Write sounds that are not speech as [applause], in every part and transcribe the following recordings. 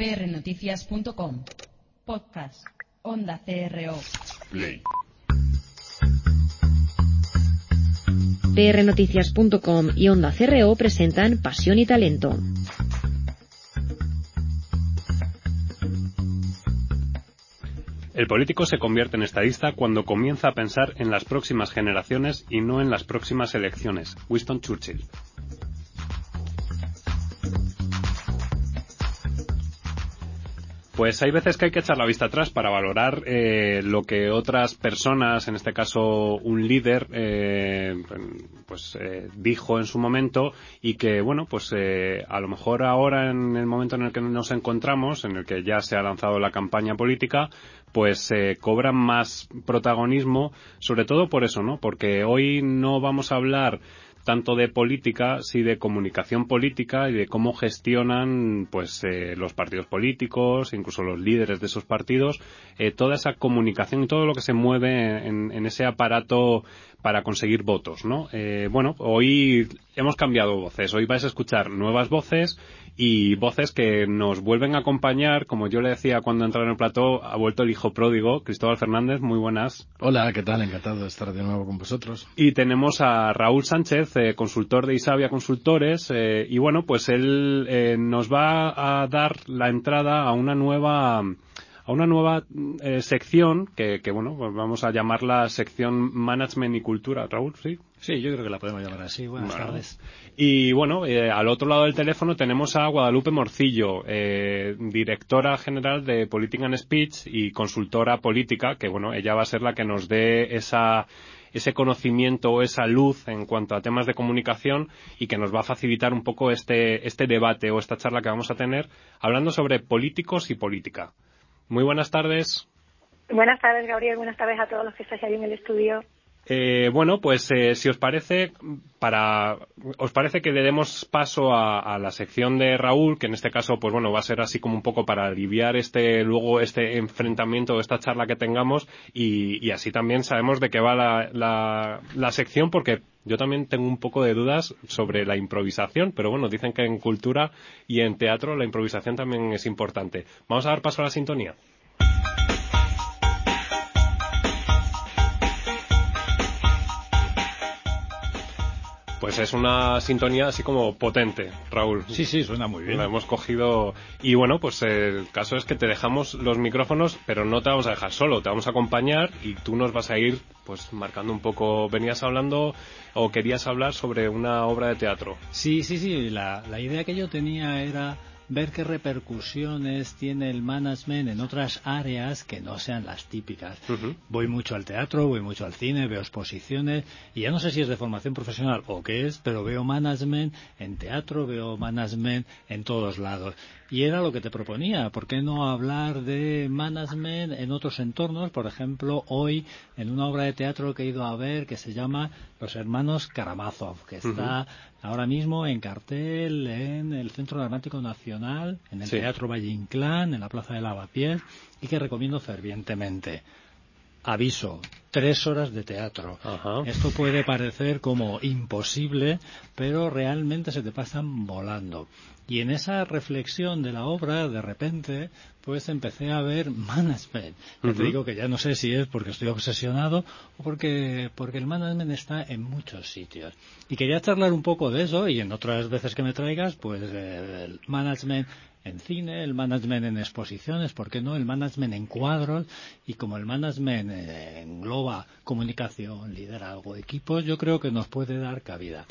prnoticias.com. Podcast. Onda CRO. Play. prnoticias.com y Onda CRO presentan Pasión y Talento. El político se convierte en estadista cuando comienza a pensar en las próximas generaciones y no en las próximas elecciones. Winston Churchill. Pues hay veces que hay que echar la vista atrás para valorar eh, lo que otras personas, en este caso un líder, eh, pues eh, dijo en su momento y que, bueno, pues eh, a lo mejor ahora en el momento en el que nos encontramos, en el que ya se ha lanzado la campaña política, pues cobran más protagonismo, sobre todo por eso, ¿no? Porque hoy no vamos a hablar tanto de política, sí de comunicación política y de cómo gestionan pues eh, los partidos políticos, incluso los líderes de esos partidos, eh, toda esa comunicación y todo lo que se mueve en, en ese aparato para conseguir votos, ¿no? Eh, bueno, hoy hemos cambiado voces. Hoy vais a escuchar nuevas voces y voces que nos vuelven a acompañar. Como yo le decía cuando entraron en el plató, ha vuelto el hijo pródigo, Cristóbal Fernández. Muy buenas. Hola, ¿qué tal? Encantado de estar de nuevo con vosotros. Y tenemos a Raúl Sánchez, eh, consultor de Isabia Consultores. Eh, y bueno, pues él eh, nos va a dar la entrada a una nueva a una nueva eh, sección que, que, bueno, pues vamos a llamarla sección Management y Cultura. Raúl, ¿sí? Sí, yo creo que la podemos llamar así. Buenas Bueno. tardes. Y bueno, eh, al otro lado del teléfono tenemos a Guadalupe Morcillo, eh, directora general de Politics and Speech y consultora política, que bueno, ella va a ser la que nos dé esa ese conocimiento o esa luz en cuanto a temas de comunicación y que nos va a facilitar un poco este, este debate o esta charla que vamos a tener hablando sobre políticos y política. Muy buenas tardes. Buenas tardes, Gabriel. Buenas tardes a todos los que estáis ahí en el estudio. Eh, bueno, pues eh, si os parece, para, os parece que le demos paso a, la sección de Raúl, que en este caso, pues bueno, va a ser así como un poco para aliviar este, luego este enfrentamiento, esta charla que tengamos, y, y así también sabemos de qué va la, la, la sección, porque yo también tengo un poco de dudas sobre la improvisación, pero bueno, dicen que en cultura y en teatro la improvisación también es importante. Vamos a dar paso a la sintonía. Pues es una sintonía así como potente, Raúl. Sí, sí, suena muy bien. La hemos cogido. Y bueno, pues el caso es que te dejamos los micrófonos, pero no te vamos a dejar solo, te vamos a acompañar y tú nos vas a ir pues marcando un poco. Venías hablando o querías hablar sobre una obra de teatro. Sí, sí, sí. La, la idea que yo tenía era ver qué repercusiones tiene el management en otras áreas que no sean las típicas. Uh -huh. Voy mucho al teatro, voy mucho al cine, veo exposiciones y ya no sé si es de formación profesional o qué es, pero veo management en teatro, veo management en todos lados. Y era lo que te proponía, ¿por qué no hablar de management en otros entornos? Por ejemplo, hoy en una obra de teatro que he ido a ver que se llama Los Hermanos Karamazov, que está uh -huh. ahora mismo en cartel en el Centro Dramático Nacional, en el sí. Teatro Valle Inclán, en la Plaza de Lavapiés, y que recomiendo fervientemente. Aviso, tres horas de teatro. Ajá. Esto puede parecer como imposible, pero realmente se te pasan volando. Y en esa reflexión de la obra, de repente, pues empecé a ver management. Uh -huh. Te digo que ya no sé si es porque estoy obsesionado o porque, porque el management está en muchos sitios. Y quería charlar un poco de eso y en otras veces que me traigas, pues el management en cine, el management en exposiciones, ¿por qué no? El management en cuadros y como el management eh, engloba comunicación, liderazgo, equipos, yo creo que nos puede dar cabida.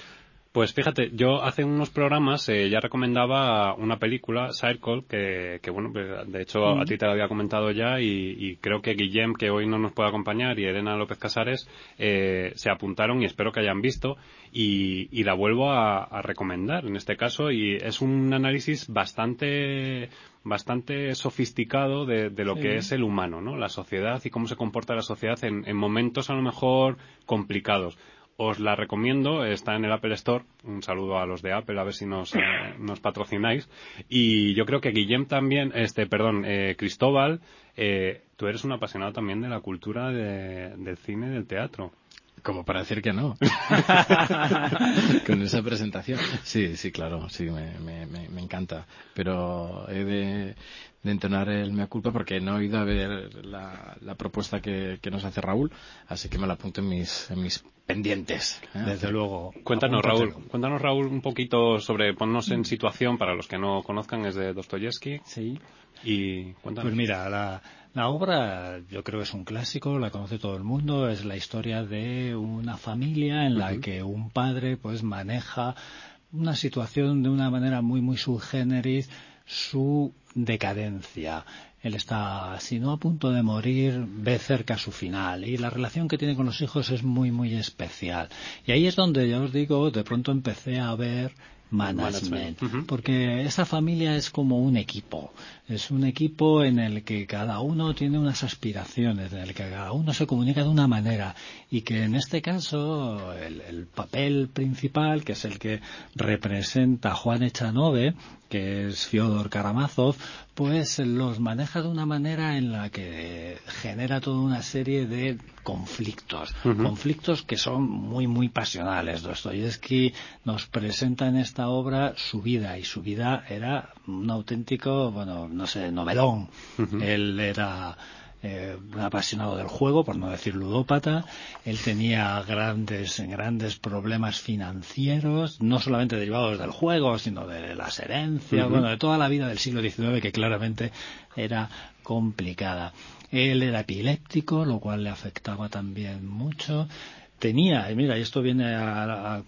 Pues fíjate, yo hace unos programas eh, ya recomendaba una película, Circle, que, que bueno, de hecho a ti te la había comentado ya y, y, creo que Guillem, que hoy no nos puede acompañar, y Elena López Casares eh, se apuntaron y espero que hayan visto y, y la vuelvo a, a, recomendar en este caso y es un análisis bastante bastante sofisticado de, de lo sí. que es el humano, ¿no? La sociedad y cómo se comporta la sociedad en, en momentos a lo mejor complicados os la recomiendo, está en el Apple Store. Un saludo a los de Apple, a ver si nos, eh, nos patrocináis. Y yo creo que Guillem también, este, perdón, eh, Cristóbal, eh, tú eres un apasionado también de la cultura de, del cine y del teatro. Como para decir que no. [laughs] Con esa presentación. Sí, sí, claro, sí, me, me, me encanta. Pero he de, de entonar el mea culpa porque no he ido a ver la, la propuesta que, que, nos hace Raúl, así que me la apunto en mis, en mis pendientes. ¿eh? Desde luego. Cuéntanos, Raúl, cuéntanos, Raúl, un poquito sobre, ponnos en situación para los que no conozcan, es de Dostoyevsky. Sí. Y cuéntanos. Pues mira, la, la obra yo creo que es un clásico, la conoce todo el mundo, es la historia de una familia en la uh -huh. que un padre pues maneja una situación de una manera muy muy subgéneris su decadencia. Él está, si no a punto de morir, ve cerca su final. Y la relación que tiene con los hijos es muy, muy especial. Y ahí es donde, ya os digo, de pronto empecé a ver management, porque esa familia es como un equipo, es un equipo en el que cada uno tiene unas aspiraciones, en el que cada uno se comunica de una manera y que en este caso el, el papel principal, que es el que representa Juan Echanove, que es Fyodor Karamazov, pues los maneja de una manera en la que genera toda una serie de conflictos, conflictos que son muy muy pasionales. Dostoyevsky nos presenta en esta obra su vida y su vida era un auténtico, bueno, no sé, novelón. Él era eh, un apasionado del juego, por no decir ludópata. Él tenía grandes, grandes problemas financieros, no solamente derivados del juego, sino de las herencias, bueno, de toda la vida del siglo XIX que claramente era complicada. Él era epiléptico, lo cual le afectaba también mucho. Tenía, y mira, esto viene a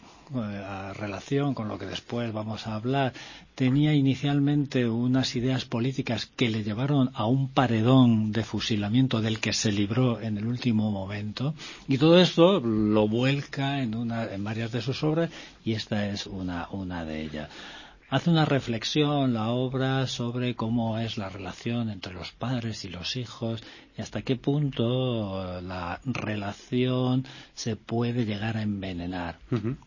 relación con lo que después vamos a hablar, tenía inicialmente unas ideas políticas que le llevaron a un paredón de fusilamiento del que se libró en el último momento, y todo esto lo vuelca en, una, en varias de sus obras, y esta es una, una de ellas. Hace una reflexión la obra sobre cómo es la relación entre los padres y los hijos y hasta qué punto la relación se puede llegar a envenenar.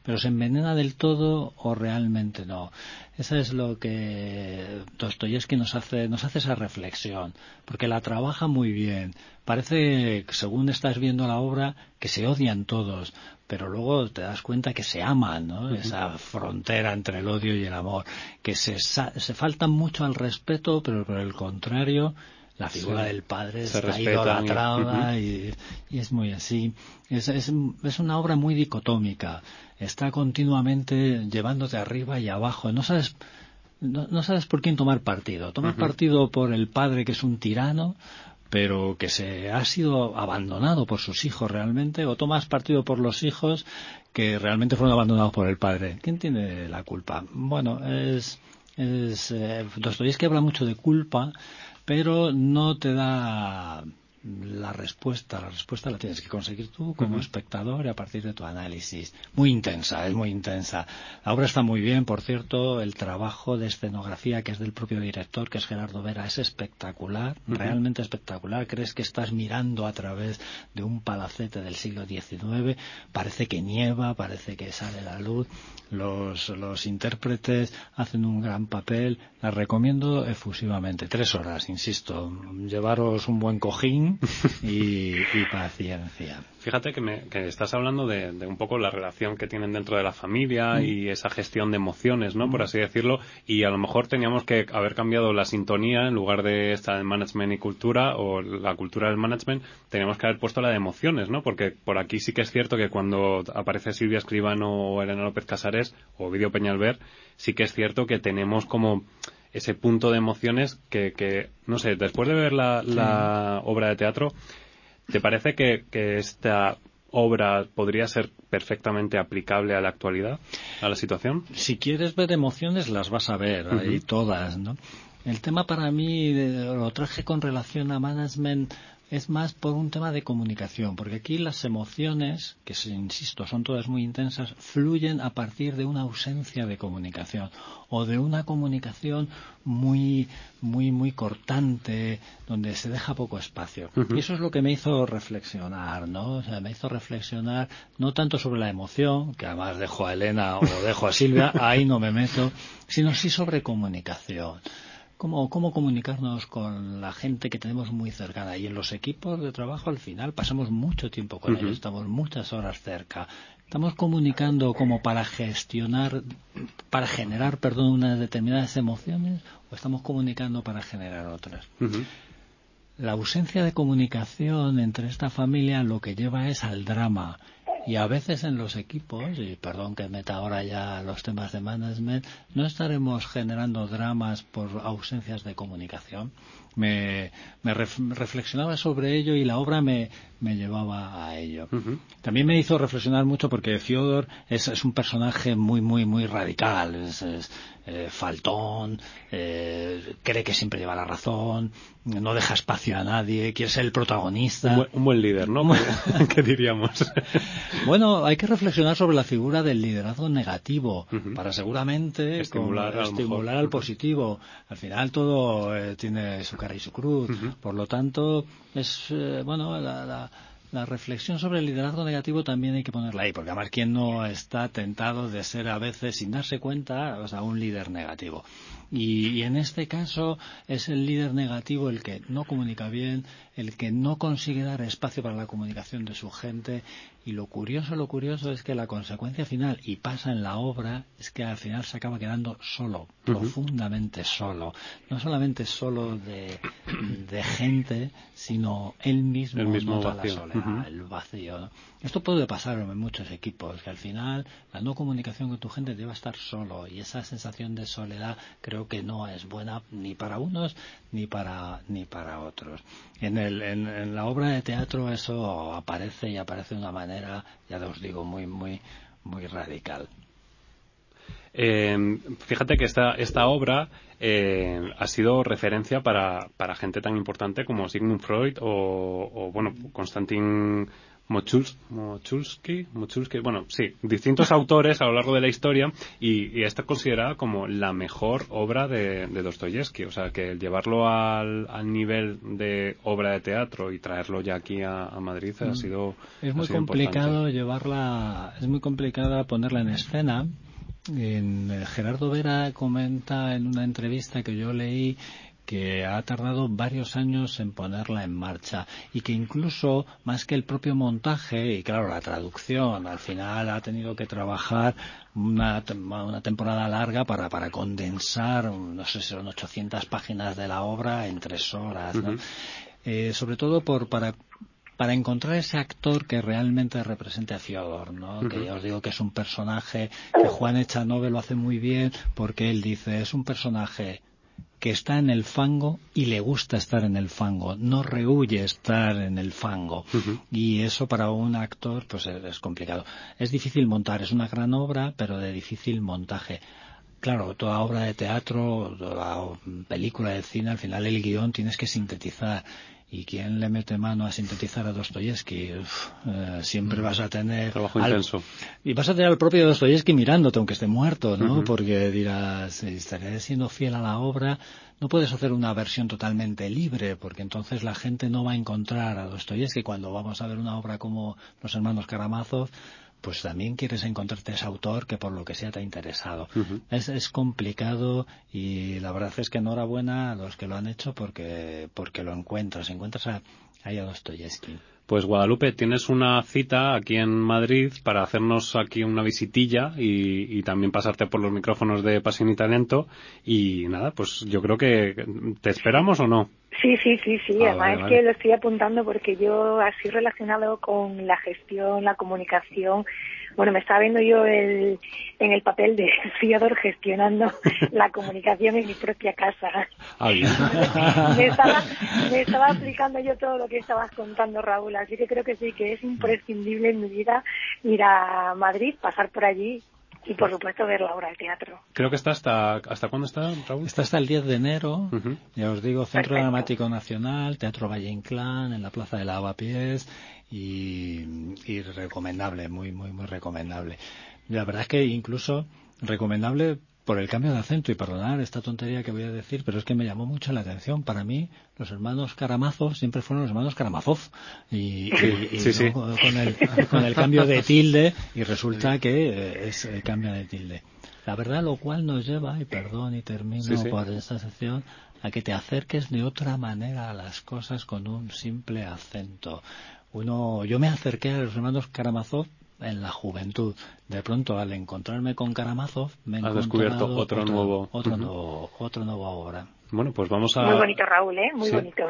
Pero se envenena del todo o realmente no. Eso es lo que Dostoyevsky nos hace, nos hace esa reflexión, porque la trabaja muy bien. Parece, según estás viendo la obra, que se odian todos, pero luego te das cuenta que se aman, ¿no? Esa frontera entre el odio y el amor, que se, se faltan mucho al respeto, pero por el contrario, la figura Sí. del padre Se está idolatrada y, y es muy así. Es, es, es una obra muy dicotómica. Está continuamente llevándote arriba y abajo. No sabes, no, no sabes por quién tomar partido. Tomas partido por el padre que es un tirano, pero que se ha sido abandonado por sus hijos realmente, o tomas partido por los hijos que realmente fueron abandonados por el padre. ¿Quién tiene la culpa? Bueno, es, es eh, Dostoyevsky habla mucho de culpa, pero no te da la respuesta. La respuesta la tienes que conseguir tú como espectador y a partir de tu análisis. Muy intensa, es muy intensa. La obra está muy bien, por cierto, el trabajo de escenografía que es del propio director, que es Gerardo Vera, es espectacular, realmente espectacular. Crees que estás mirando a través de un palacete del siglo XIX, parece que nieva, parece que sale la luz. Los, los intérpretes hacen un gran papel. La recomiendo efusivamente. Tres horas, insisto. Llevaros un buen cojín [laughs] y, y paciencia. Fíjate que, me, que estás hablando de, de un poco la relación que tienen dentro de la familia y esa gestión de emociones, ¿no? Por así decirlo. Y a lo mejor teníamos que haber cambiado la sintonía en lugar de esta de management y cultura o la cultura del management, teníamos que haber puesto la de emociones, ¿no? Porque por aquí sí que es cierto que cuando aparece Silvia Escribano o Elena López Casares o Vídeo Peñalver, sí que es cierto que tenemos como ese punto de emociones que, que no sé, después de ver la, la obra de teatro, ¿Te parece que, que esta obra podría ser perfectamente aplicable a la actualidad, a la situación? si quieres ver emociones las vas a ver ahí todas no el tema para mí lo traje con relación a management es más por un tema de comunicación porque aquí las emociones que insisto son todas muy intensas fluyen a partir de una ausencia de comunicación o de una comunicación muy muy muy cortante donde se deja poco espacio. Y eso es lo que me hizo reflexionar no o sea me hizo reflexionar no tanto sobre la emoción que además dejo a Elena o dejo a Silvia ahí no me meto sino sí sobre comunicación cómo, cómo comunicarnos con la gente que tenemos muy cercana. Y en los equipos de trabajo, al final, pasamos mucho tiempo con ellos, estamos muchas horas cerca. Estamos comunicando como para gestionar, para generar, perdón, unas determinadas emociones, o estamos comunicando para generar otras. La ausencia de comunicación entre esta familia lo que lleva es al drama. Y a veces en los equipos, y perdón que meta ahora ya los temas de management, no estaremos generando dramas por ausencias de comunicación. Me, me reflexionaba sobre ello y la obra me, me llevaba a ello. También me hizo reflexionar mucho porque Fyodor es, es un personaje muy, muy, muy radical. Es, eh, faltón, eh, cree que siempre lleva la razón, no deja espacio a nadie, quiere ser el protagonista. Un buen, líder, ¿no? [laughs] ¿Qué diríamos? [laughs] bueno, hay que reflexionar sobre la figura del liderazgo negativo para seguramente estimular, al positivo. Al final todo eh, tiene su y su cruz. Por lo tanto, es, bueno, la la reflexión sobre el liderazgo negativo también hay que ponerla ahí, porque además quién no está tentado de ser a veces, sin darse cuenta, o sea, un líder negativo. Y, en este caso es el líder negativo el que no comunica bien, el que no consigue dar espacio para la comunicación de su gente. Y lo curioso, lo curioso es que la consecuencia final, y pasa en la obra, es que al final se acaba quedando solo, profundamente solo. No solamente solo de, gente, sino él mismo, el mismo vacío. el vacío. Esto puede pasar en muchos equipos, que al final la no comunicación con tu gente te lleva a estar solo y esa sensación de soledad creo que no es buena ni para unos ni para ni para otros. En, el, en, la obra de teatro eso aparece y aparece de una manera, ya os digo, muy muy muy radical. Eh, fíjate que esta, esta obra eh, ha sido referencia para, para gente tan importante como Sigmund Freud o, o bueno, Mochulsky, bueno, sí, distintos [laughs] autores a lo largo de la historia y, está considerada como la mejor obra de, de Dostoyevsky. O sea, que llevarlo al, nivel de obra de teatro y traerlo ya aquí a, Madrid ha mm. sido. Es muy complicado llevarla, es muy complicado ponerla en escena. En, eh, Gerardo Vera comenta en una entrevista que yo leí que ha tardado varios años en ponerla en marcha y que incluso más que el propio montaje y claro la traducción al final ha tenido que trabajar una, una temporada larga para, para condensar no sé si son 800 páginas de la obra en tres horas eh, sobre todo por para para encontrar ese actor que realmente represente a Fiodor, ¿no? Que ya os digo que es un personaje que Juan Echanove lo hace muy bien porque él dice es un personaje que está en el fango y le gusta estar en el fango, no rehuye estar en el fango. Y eso para un actor pues es, complicado. Es difícil montar, es una gran obra, pero de difícil montaje. Claro, toda obra de teatro, toda película de cine, al final el guion tienes que sintetizar ¿Y quién le mete mano a sintetizar a Dostoyevsky? Eh, siempre vas a tener... Trabajo intenso. Y vas a tener al propio Dostoyevsky mirándote, aunque esté muerto, ¿no? Porque dirás, estaré siendo fiel a la obra. No puedes hacer una versión totalmente libre, porque entonces la gente no va a encontrar a Dostoyevsky cuando vamos a ver una obra como Los Hermanos Karamazov pues también quieres encontrarte ese autor que por lo que sea te ha interesado. es, es, complicado y la verdad es que enhorabuena a los que lo han hecho porque, porque lo encuentras, encuentras a, ahí a Dostoyevsky. Pues Guadalupe, tienes una cita aquí en Madrid para hacernos aquí una visitilla y, y, también pasarte por los micrófonos de Pasión y Talento. Y nada, pues yo creo que te esperamos o no. Sí, sí, sí, sí. Ah, Además es que lo estoy apuntando porque yo así relacionado con la gestión, la comunicación, bueno, me estaba viendo yo el, en el papel de [laughs] Fiodor gestionando [laughs] la comunicación en mi propia casa. Ah, [laughs] me, estaba, me estaba aplicando yo todo lo que estabas contando, Raúl. Así que creo que sí, que es imprescindible en mi vida ir a Madrid, pasar por allí y por supuesto ver la obra de teatro. Creo que está hasta hasta cuándo está Raúl? Está hasta el 10 de enero. Ya os digo, Centro Dramático Nacional, Teatro Valle Inclán, en la Plaza de Lavapiés y, y recomendable, muy muy muy recomendable. La verdad es que incluso recomendable por el cambio de acento y perdonar esta tontería que voy a decir, pero es que me llamó mucho la atención. Para mí, los hermanos Karamazov siempre fueron los hermanos Karamazov. Y, Con, el, con, el, cambio de tilde, y resulta que es el cambio de tilde. La verdad, lo cual nos lleva, y perdón y termino por esta sección, a que te acerques de otra manera a las cosas con un simple acento. Uno, yo me acerqué a los hermanos Karamazov en la juventud. De pronto, al encontrarme con Karamazov, me he descubierto otro, nuevo, otro nuevo, otro nuevo ahora. Bueno, pues vamos a... Muy bonito, Raúl, ¿eh? Muy bonito.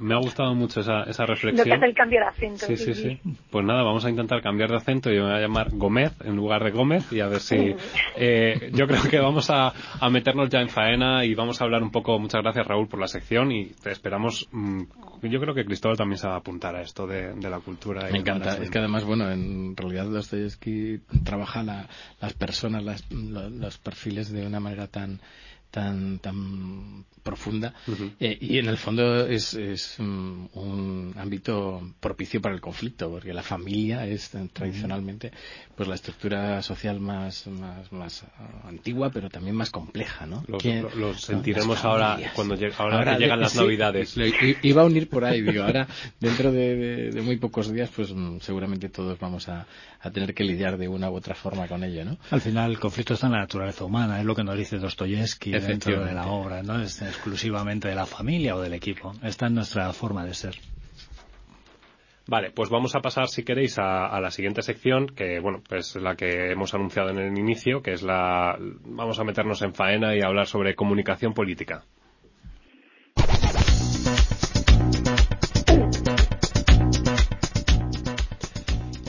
Me ha gustado mucho esa, esa reflexión. Lo que hace el cambio de acento. Sí, sí, sí, Pues nada, vamos a intentar cambiar de acento. Yo me voy a llamar Gómez en lugar de Gómez y a ver si... Eh, yo creo que vamos a, a, meternos ya en faena y vamos a hablar un poco... Muchas gracias, Raúl, por la sección y te esperamos... Mm, yo creo que Cristóbal también se va a apuntar a esto de, de la cultura. me encanta. Es que además, bueno, en realidad Dostoyevsky trabaja la, las personas, las, los perfiles de una manera tan tan tan profunda eh, y en el fondo es, es un, ámbito propicio para el conflicto porque la familia es tradicionalmente pues la estructura social más más, más antigua pero también más compleja no lo, sentiremos ahora cuando ahora, que llegan las navidades. iba a unir por ahí digo ahora dentro de, muy pocos días pues mm, seguramente todos vamos a, a, tener que lidiar de una u otra forma con ello no al final el conflicto está en la naturaleza humana es lo que nos dice Dostoyevsky dentro de la obra no es exclusivamente de la familia o del equipo. Esta es nuestra forma de ser. Vale, pues vamos a pasar, si queréis, a, la siguiente sección, que, bueno, es la que hemos anunciado en el inicio, que es la... Vamos a meternos en faena y hablar sobre comunicación política.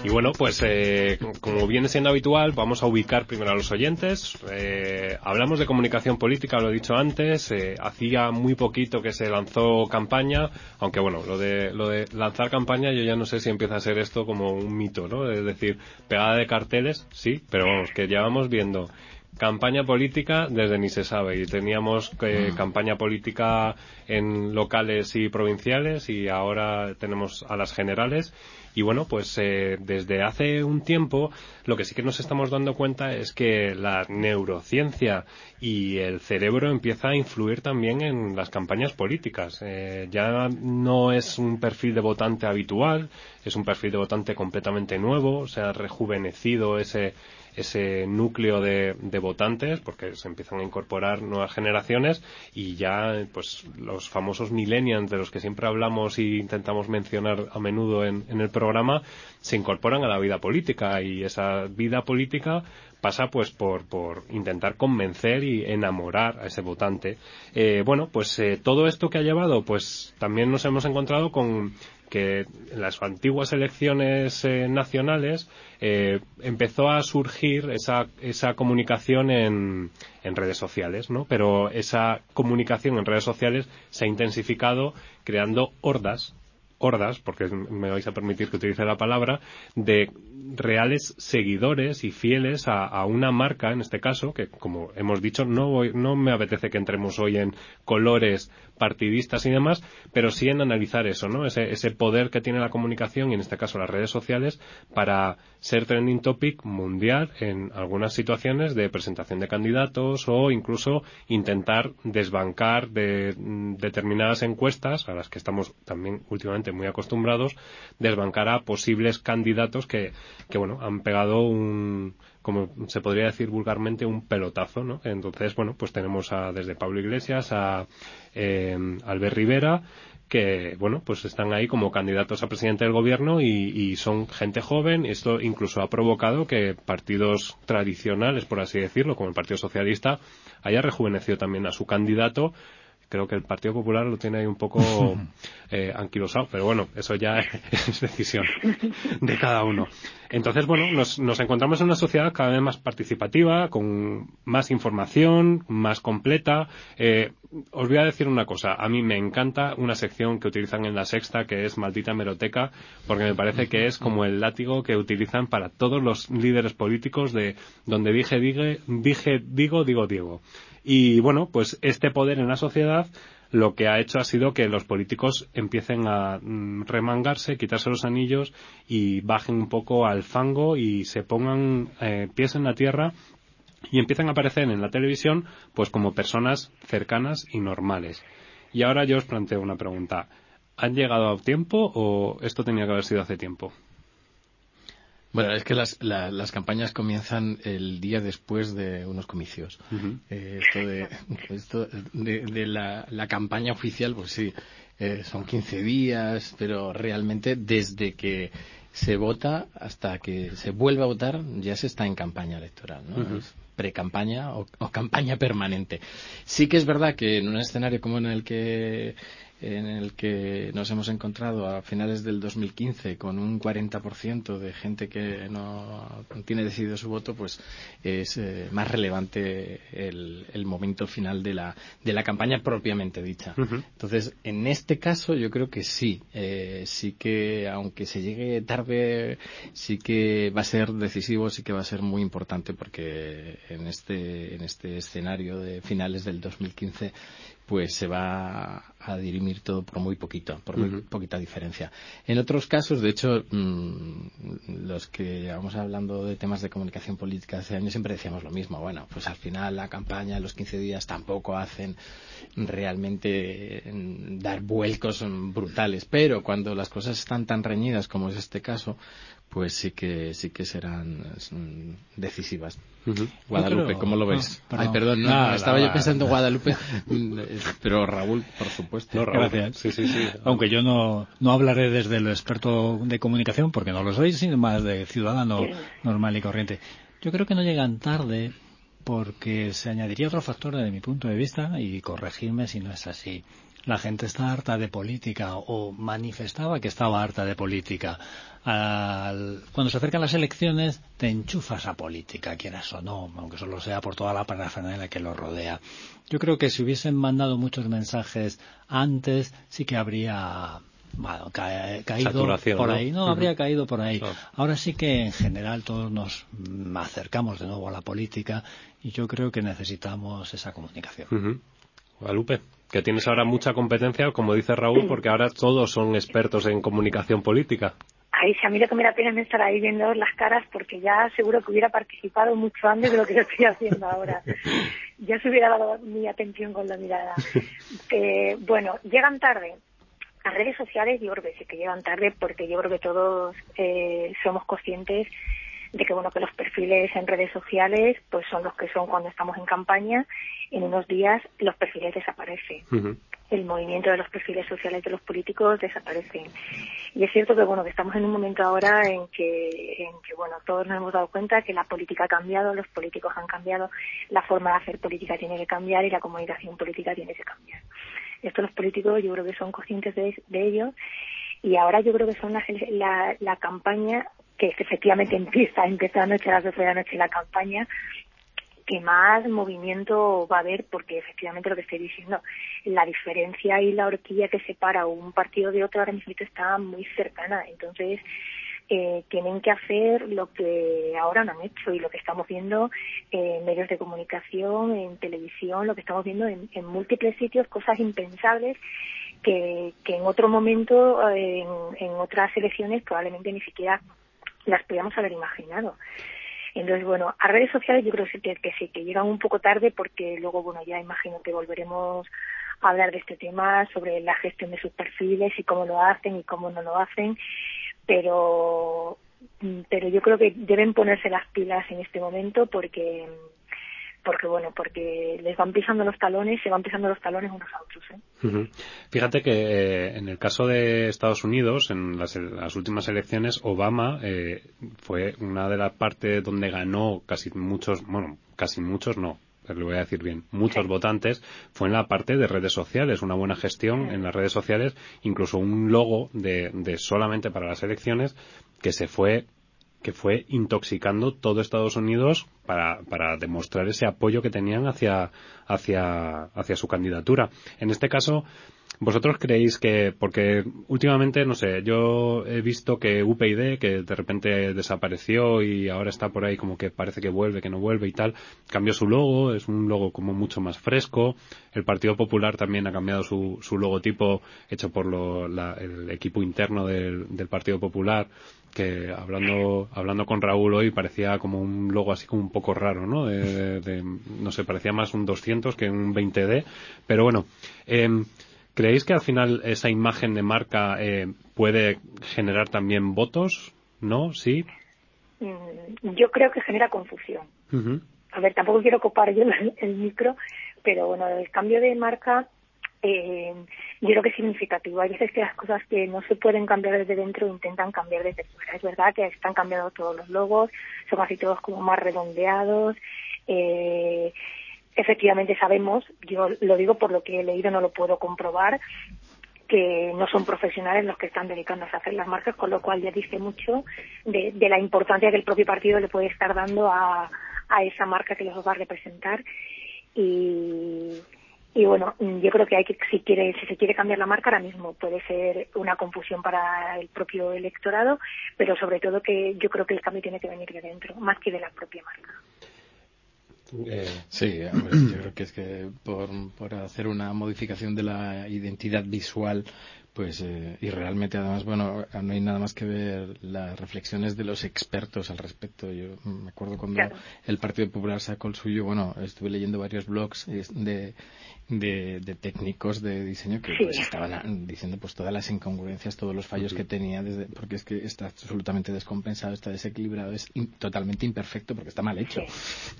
Y bueno, pues eh, como viene siendo habitual, vamos a ubicar primero a los oyentes. Eh, hablamos de comunicación política, lo he dicho antes. Eh, hacía muy poquito que se lanzó campaña, aunque bueno, lo de, lo de lanzar campaña yo ya no sé si empieza a ser esto como un mito, ¿no? Es decir, pegada de carteles, sí, pero vamos, que llevamos viendo campaña política desde ni se sabe y teníamos mm. campaña política en locales y provinciales y ahora tenemos a las generales y bueno, pues eh, desde hace un tiempo lo que sí que nos estamos dando cuenta es que la neurociencia y el cerebro empieza a influir también en las campañas políticas. Eh, ya no es un perfil de votante habitual, es un perfil de votante completamente nuevo, se ha rejuvenecido ese ese núcleo de, votantes porque se empiezan a incorporar nuevas generaciones y ya pues los famosos millennials de los que siempre hablamos y intentamos mencionar a menudo en, el programa se incorporan a la vida política y esa vida política pasa pues por, por intentar convencer y enamorar a ese votante. Eh, bueno, pues eh, todo esto que ha llevado, pues también nos hemos encontrado con que en las antiguas elecciones eh, nacionales eh, empezó a surgir esa, esa comunicación en, en redes sociales, ¿no? Pero esa comunicación en redes sociales se ha intensificado creando hordas hordas, porque me vais a permitir que utilice la palabra, de reales seguidores y fieles a, una marca, en este caso, que como hemos dicho, no, no me apetece que entremos hoy en colores partidistas y demás, pero sí en analizar eso, ¿no? Ese, ese poder que tiene la comunicación y en este caso las redes sociales para ser trending topic mundial en algunas situaciones de presentación de candidatos o incluso intentar desbancar de mm, determinadas encuestas a las que estamos también últimamente muy acostumbrados, desbancar a posibles candidatos que, que bueno, han pegado un, como se podría decir vulgarmente, un pelotazo, ¿no? Entonces, bueno, pues tenemos a, desde Pablo Iglesias a eh, Albert Rivera, que, bueno, pues están ahí como candidatos a presidente del gobierno y, y, son gente joven. Esto incluso ha provocado que partidos tradicionales, por así decirlo, como el Partido Socialista, haya rejuvenecido también a su candidato creo que el Partido Popular lo tiene ahí un poco [laughs] eh, anquilosado, pero bueno, eso ya [laughs] es decisión de cada uno. Entonces, bueno, nos, nos encontramos en una sociedad cada vez más participativa, con más información, más completa. Eh, os voy a decir una cosa, a mí me encanta una sección que utilizan en la sexta, que es Maldita Meroteca, porque me parece que es como el látigo que utilizan para todos los líderes políticos de donde dije, dije, dije digo, digo, digo. Y bueno, pues este poder en la sociedad lo que ha hecho ha sido que los políticos empiecen a mm, remangarse, quitarse los anillos y bajen un poco al fango y se pongan eh, pies en la tierra y empiezan a aparecer en la televisión pues como personas cercanas y normales. Y ahora yo os planteo una pregunta. ¿Han llegado a tiempo o esto tenía que haber sido hace tiempo? Bueno, es que las, las campañas comienzan el día después de unos comicios. Eh, esto de, esto de, la, la, campaña oficial, pues sí, eh, son 15 días, pero realmente desde que se vota hasta que se vuelve a votar ya se está en campaña electoral, ¿no? es pre-campaña o, o campaña permanente. Sí que es verdad que en un escenario como en el que en el que nos hemos encontrado a finales del 2015 con un 40% de gente que no tiene decidido su voto, pues es eh, más relevante el, momento final de la, de la campaña propiamente dicha. Entonces, en este caso yo creo que sí, eh, sí que aunque se llegue tarde, sí que va a ser decisivo, sí que va a ser muy importante porque en este, en este escenario de finales del 2015 pues se va a dirimir todo por muy poquito, por muy poquita diferencia. En otros casos, de hecho, mm, los que llevamos hablando de temas de comunicación política hace años siempre decíamos lo mismo. Bueno, pues al final la campaña, los 15 días tampoco hacen realmente mm, dar vuelcos brutales, pero cuando las cosas están tan reñidas como es este caso, pues sí que sí que serán decisivas. Guadalupe, ¿cómo lo ves? Ay, perdón, no, estaba yo pensando Guadalupe, [laughs] pero Raúl, por supuesto. Gracias. Sí, sí, sí. Aunque yo no, no hablaré desde el experto de comunicación, porque no lo soy, sino más de ciudadano normal y corriente. Yo creo que no llegan tarde porque se añadiría otro factor desde mi punto de vista y corregirme si no es así la gente está harta de política o manifestaba que estaba harta de política. Cuando se acercan las elecciones te enchufas a política, quieras o no, aunque solo sea por toda la parafernalia que lo rodea. Yo creo que si hubiesen mandado muchos mensajes antes, sí que habría caído por ahí, no, habría caído por ahí. Ahora sí que en general todos nos acercamos de nuevo a la política y yo creo que necesitamos esa comunicación. Guadalupe que tienes ahora mucha competencia, como dice Raúl, porque ahora todos son expertos en comunicación política. Ay, si a mí lo que me da pena es estar ahí viendo las caras porque ya seguro que hubiera participado mucho antes de lo que yo estoy haciendo ahora. [laughs] Ya se hubiera dado mi atención con la mirada. Eh, bueno, llegan tarde. Las redes sociales yo creo que sí que llegan tarde porque yo creo que todos eh, somos conscientes de que bueno que los perfiles en redes sociales pues son los que son cuando estamos en campaña en unos días los perfiles desaparecen el movimiento de los perfiles sociales de los políticos desaparecen. Y es cierto que bueno que estamos en un momento ahora en que en que bueno todos nos hemos dado cuenta que la política ha cambiado los políticos han cambiado la forma de hacer política tiene que cambiar y la comunicación política tiene que cambiar. Esto los políticos yo creo que son conscientes de, ello y ahora yo creo que son la, la, campaña que efectivamente [laughs] empieza, empezó anoche a las 12 de la noche la campaña, que más movimiento va a haber, porque efectivamente lo que estoy diciendo, la diferencia y la horquilla que separa un partido de otro ahora mismo está muy cercana. Entonces, eh, tienen que hacer lo que ahora no han hecho y lo que estamos viendo en medios de comunicación, en televisión, lo que estamos viendo en, múltiples sitios, cosas impensables que, que en otro momento, en, en otras elecciones, probablemente ni siquiera las podíamos haber imaginado. Entonces, bueno, a redes sociales yo creo que, sí, que llegan un poco tarde porque luego, bueno, ya imagino que volveremos a hablar de este tema, sobre la gestión de sus perfiles y cómo lo hacen y cómo no lo hacen, pero, pero yo creo que deben ponerse las pilas en este momento porque porque bueno, porque les van pisando los talones, se van pisando los talones unos a otros. ¿eh? Fíjate que eh, en el caso de Estados Unidos, en las, últimas elecciones, Obama eh, fue una de las partes donde ganó casi muchos, bueno, casi muchos no, lo voy a decir bien, muchos votantes, fue en la parte de redes sociales, una buena gestión en las redes sociales, incluso un logo de, de solamente para las elecciones que se fue que fue intoxicando todo Estados Unidos para, para demostrar ese apoyo que tenían hacia, hacia, hacia su candidatura. En este caso, ¿Vosotros creéis que, porque últimamente, no sé, yo he visto que UPyD, que de repente desapareció y ahora está por ahí como que parece que vuelve, que no vuelve y tal, cambió su logo, es un logo como mucho más fresco. El Partido Popular también ha cambiado su, su logotipo hecho por lo, el equipo interno del, del Partido Popular que hablando hablando con Raúl hoy parecía como un logo así como un poco raro, ¿no? De, no sé, parecía más un 200 que un 20D, pero bueno, eh, ¿Creéis que al final esa imagen de marca eh, puede generar también votos? ¿No? ¿Sí? mm, yo creo que genera confusión. A ver, tampoco quiero copar yo el, micro, pero bueno, el cambio de marca eh, yo creo que es significativo. Hay veces que las cosas que no se pueden cambiar desde dentro intentan cambiar desde fuera. Es verdad que están cambiando todos los logos, son casi todos como más redondeados. Eh, efectivamente sabemos, yo lo digo por lo que he leído, no lo puedo comprobar, que no son profesionales los que están dedicándose a hacer las marcas, con lo cual ya dice mucho de, la importancia que el propio partido le puede estar dando a, a esa marca que los va a representar. Y, y bueno, yo creo que hay que, si quiere, si se quiere cambiar la marca ahora mismo puede ser una confusión para el propio electorado, pero sobre todo que yo creo que el cambio tiene que venir de dentro, más que de la propia marca. Eh, sí, yo creo que es que por, por hacer una modificación de la identidad visual pues eh, y realmente además bueno no hay nada más que ver las reflexiones de los expertos al respecto. Yo me acuerdo cuando el Partido Popular sacó el suyo bueno estuve leyendo varios blogs de de, técnicos de diseño que pues, estaban diciendo pues todas las incongruencias, todos los fallos que tenía, desde, porque es que está absolutamente descompensado, está desequilibrado, es totalmente imperfecto porque está mal hecho.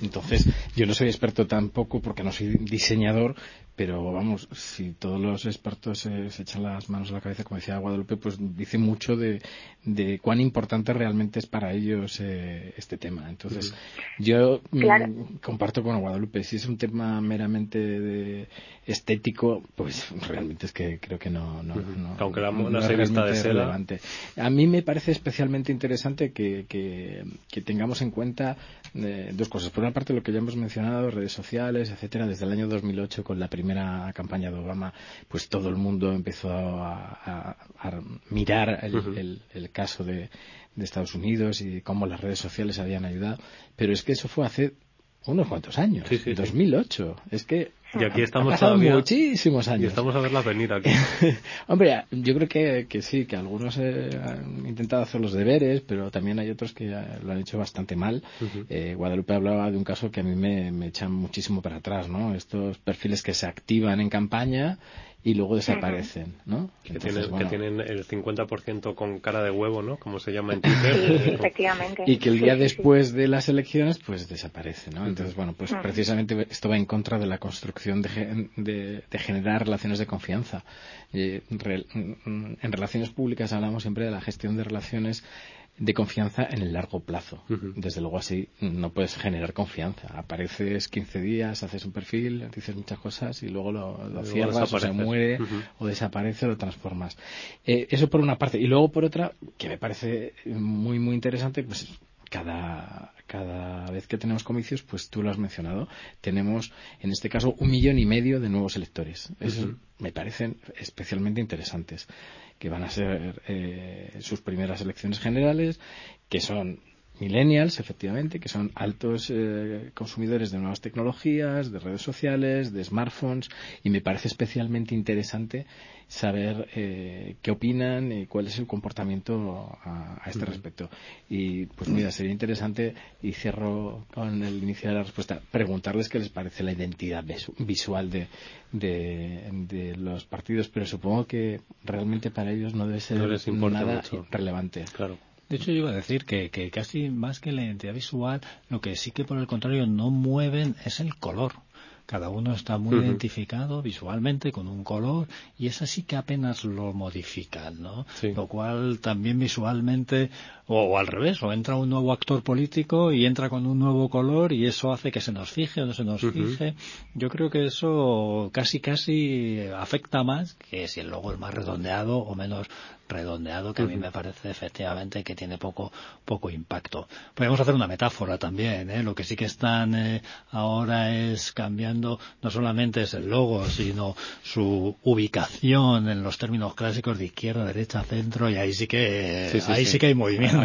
Entonces, yo no soy experto tampoco porque no soy diseñador, pero vamos, si todos los expertos se, echan las manos a la cabeza, como decía Guadalupe, pues dice mucho de, de cuán importante realmente es para ellos eh, este tema. Entonces, yo mm, comparto con Guadalupe, si es un tema meramente de estético, pues realmente es que creo que no, no, aunque la no, se vista de relevante. A mí me parece especialmente interesante que, que, tengamos en cuenta eh, dos cosas. Por una parte, lo que ya hemos mencionado, redes sociales, etcétera, desde el año 2008 con la primera campaña de Obama, pues todo el mundo empezó a, mirar el, el, caso de, de Estados Unidos y cómo las redes sociales habían ayudado. Pero es que eso fue hace unos cuantos años, sí, sí, 2008. Es que y aquí estamos ha muchísimos años. Y estamos a verlas venir aquí. [laughs] Hombre, yo creo que, que sí, que algunos eh, han intentado hacer los deberes, pero también hay otros que lo han hecho bastante mal. eh, Guadalupe hablaba de un caso que a mí me, me echan muchísimo para atrás, ¿no? Estos perfiles que se activan en campaña y luego desaparecen, ¿no? Que, tienen, que tienen el 50% con cara de huevo, ¿no? Como se llama en [laughs] Twitter. Sí, [laughs] efectivamente. Y que el día después de las elecciones, pues desaparece, ¿no? Entonces, bueno, pues precisamente esto va en contra de la construcción de, de, de generar relaciones de confianza. en relaciones públicas hablamos siempre de la gestión de relaciones de confianza en el largo plazo. Desde luego así no puedes generar confianza. Apareces 15 días, haces un perfil, dices muchas cosas y luego lo, cierras o se muere o desaparece o lo transformas. Eh, eso por una parte. Y luego por otra, que me parece muy, muy interesante, pues cada, cada vez que tenemos comicios, pues tú lo has mencionado, tenemos en este caso un millón y medio de nuevos electores. Eso me parecen especialmente interesantes que van a ser eh, sus primeras elecciones generales, que son millennials, efectivamente, que son altos eh, consumidores de nuevas tecnologías, de redes sociales, de smartphones, y me parece especialmente interesante saber eh, qué opinan y cuál es el comportamiento a, este respecto. Y pues mira, sería interesante, y cierro con el inicio de la respuesta, preguntarles qué les parece la identidad visual de, de, los partidos, pero supongo que realmente para ellos no debe ser nada relevante. Claro. De hecho, yo iba a decir que, que casi más que la identidad visual, lo que sí que por el contrario no mueven es el color. Cada uno está muy identificado visualmente con un color y es así que apenas lo modifican, ¿no? Lo cual también visualmente, o, al revés, o entra un nuevo actor político y entra con un nuevo color y eso hace que se nos fije o no se nos fije. Yo creo que eso casi casi afecta más que si el logo es más redondeado o menos redondeado que a mí me parece efectivamente que tiene poco poco impacto. Podemos hacer una metáfora también, ¿eh? lo que sí que están eh, ahora es cambiando no solamente es el logo, sino su ubicación en los términos clásicos de izquierda, derecha, centro y ahí sí que ahí sí. que hay movimiento,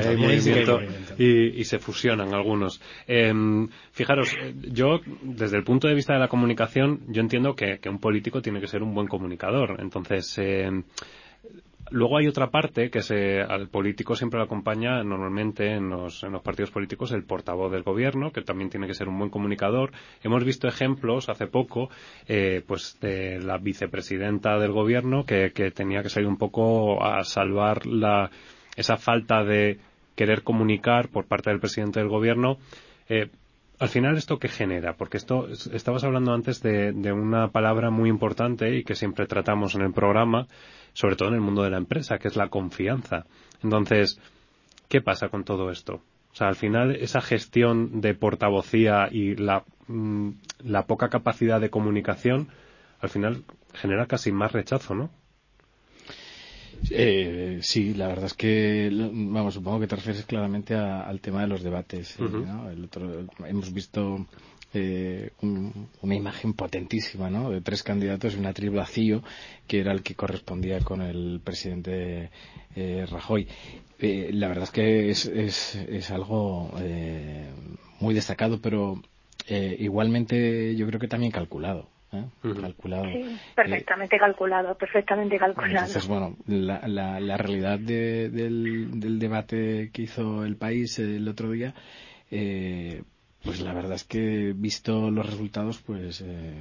Y, se fusionan algunos. Em, fijaros, yo desde el punto de vista de la comunicación yo entiendo que, que un político tiene que ser un buen comunicador. Entonces eh, Luego hay otra parte que se, al político siempre lo acompaña normalmente en los, en los partidos políticos el portavoz del gobierno, que también tiene que ser un buen comunicador. Hemos visto ejemplos hace poco, eh, pues de la vicepresidenta del gobierno que, tenía que salir un poco a salvar la, esa falta de querer comunicar por parte del presidente del gobierno. Eh, al final, ¿esto qué genera? Porque esto, estabas hablando antes de, una palabra muy importante y que siempre tratamos en el programa, sobre todo en el mundo de la empresa, que es la confianza. Entonces, ¿qué pasa con todo esto? O sea, al final, esa gestión de portavocía y la, mm, la poca capacidad de comunicación, al final genera casi más rechazo, ¿no? Eh, sí, la verdad es que, vamos, supongo que te refieres claramente al tema de los debates. Eh, El otro, hemos visto eh, una imagen potentísima, ¿no? De tres candidatos y una triple vacío, que era el que correspondía con el presidente eh, Rajoy. Eh, la verdad es que es, es, es algo eh, muy destacado, pero eh, igualmente yo creo que también calculado. ¿Eh? calculado. Sí, perfectamente calculado, perfectamente calculado. Entonces, bueno, la, la, la realidad de, del, del, debate que hizo el país el otro día, eh, pues la verdad es que visto los resultados, pues eh,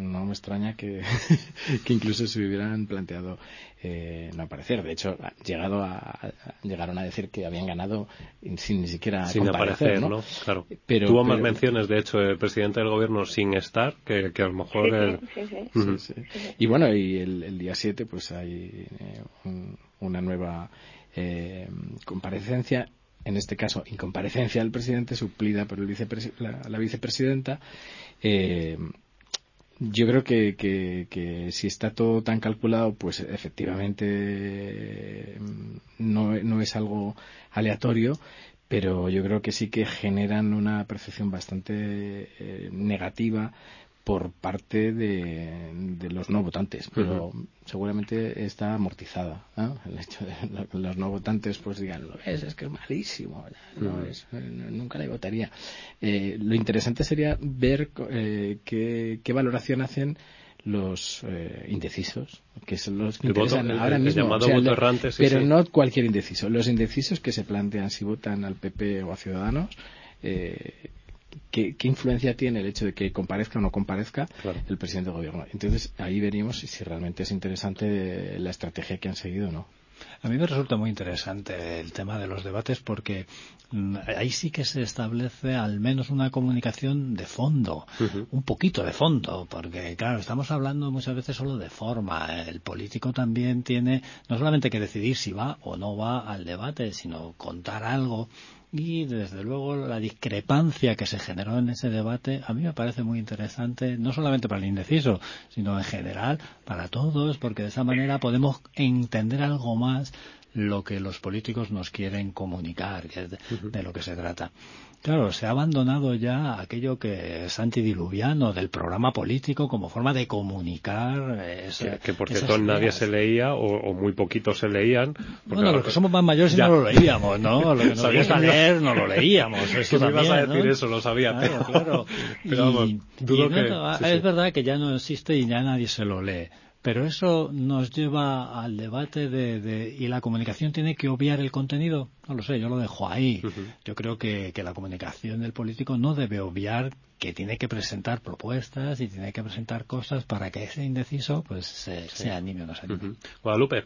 no me extraña que, [laughs] que incluso se hubieran planteado eh, no aparecer. De hecho, llegado a, llegaron a decir que habían ganado sin ni siquiera sin aparecer, ¿no? ¿no? Claro. Pero, Tuvo pero, más menciones, de hecho, el presidente del gobierno sin estar que, que a lo mejor sí, el... sí, sí, sí, sí. Y bueno, y el, el, día 7 pues hay eh, un, una nueva eh, comparecencia en este caso, incomparecencia del presidente suplida por el vicepres la, la, vicepresidenta. Eh, yo creo que, que, que, si está todo tan calculado, pues efectivamente no, no es algo aleatorio, pero yo creo que sí que generan una percepción bastante eh, negativa por parte de, de, los no votantes, pero uh -huh. seguramente está amortizada. ¿no? El hecho de que los no votantes pues digan, lo es, es que es malísimo, no uh -huh. es, nunca le votaría. Eh, lo interesante sería ver eh, qué, qué valoración hacen los eh, indecisos, que son los que el interesan voto, ahora el, mismo. El o sea, voto errante, sí, pero sí. no cualquier indeciso. Los indecisos que se plantean si votan al PP o a Ciudadanos, eh, ¿Qué, ¿qué, influencia tiene el hecho de que comparezca o no comparezca claro. el presidente del gobierno. Entonces ahí veremos si realmente es interesante la estrategia que han seguido o no. A mí me resulta muy interesante el tema de los debates porque mm, ahí sí que se establece al menos una comunicación de fondo, uh -huh. un poquito de fondo, porque claro, estamos hablando muchas veces solo de forma. El político también tiene no solamente que decidir si va o no va al debate, sino contar algo y desde luego la discrepancia que se generó en ese debate a mí me parece muy interesante, no solamente para el indeciso, sino en general para todos, porque de esa manera podemos entender algo más lo que los políticos nos quieren comunicar, que es de, lo que se trata. Claro, se ha abandonado ya aquello que es antidiluviano del programa político como forma de comunicar. Ese, que, que, por cierto nadie se leía o, o, muy poquitos se leían. Bueno, los que somos más mayores ya. no lo leíamos, ¿no? Lo que nos gusta leer no lo leíamos. [laughs] Eso que me ibas a decir ¿no? eso, lo sabía. Claro, claro. [laughs] pero vamos, dudo y que... No, sí, es sí. verdad que ya no existe y ya nadie se lo lee. Pero eso nos lleva al debate de, de, ¿y la comunicación tiene que obviar el contenido? No lo sé, yo lo dejo ahí. Uh -huh. Yo creo que, que, la comunicación del político no debe obviar que tiene que presentar propuestas y tiene que presentar cosas para que ese indeciso pues se, sí. se anime o no se anime. Uh -huh. Guadalupe.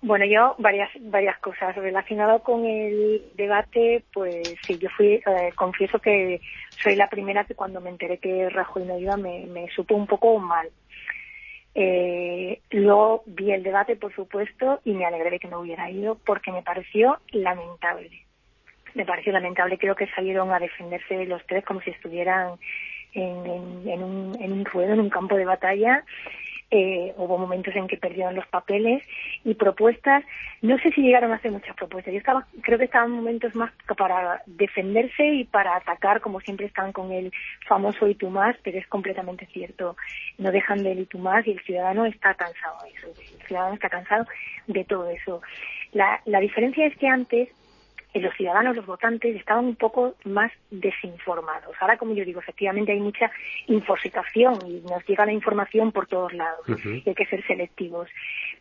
Bueno, yo varias varias cosas relacionado con el debate, pues sí, yo fui, eh, confieso que soy la primera que cuando me enteré que Rajoy no iba me, me supo un poco mal. Eh, luego vi el debate, por supuesto, y me alegré de que no hubiera ido porque me pareció lamentable. Me pareció lamentable, creo que salieron a defenderse los tres como si estuvieran en, un, en un ruedo, en un campo de batalla eh, hubo momentos en que perdieron los papeles y propuestas, no sé si llegaron a hacer muchas propuestas, yo estaba, creo que estaban momentos más para defenderse y para atacar, como siempre están con el famoso y pero es completamente cierto, no dejan del y tú y el ciudadano está cansado de eso, el ciudadano está cansado de todo eso. La, la diferencia es que antes los ciudadanos, los votantes, estaban un poco más desinformados. Ahora, como yo digo, efectivamente hay mucha infosicación y nos llega la información por todos lados uh -huh. y hay que ser selectivos.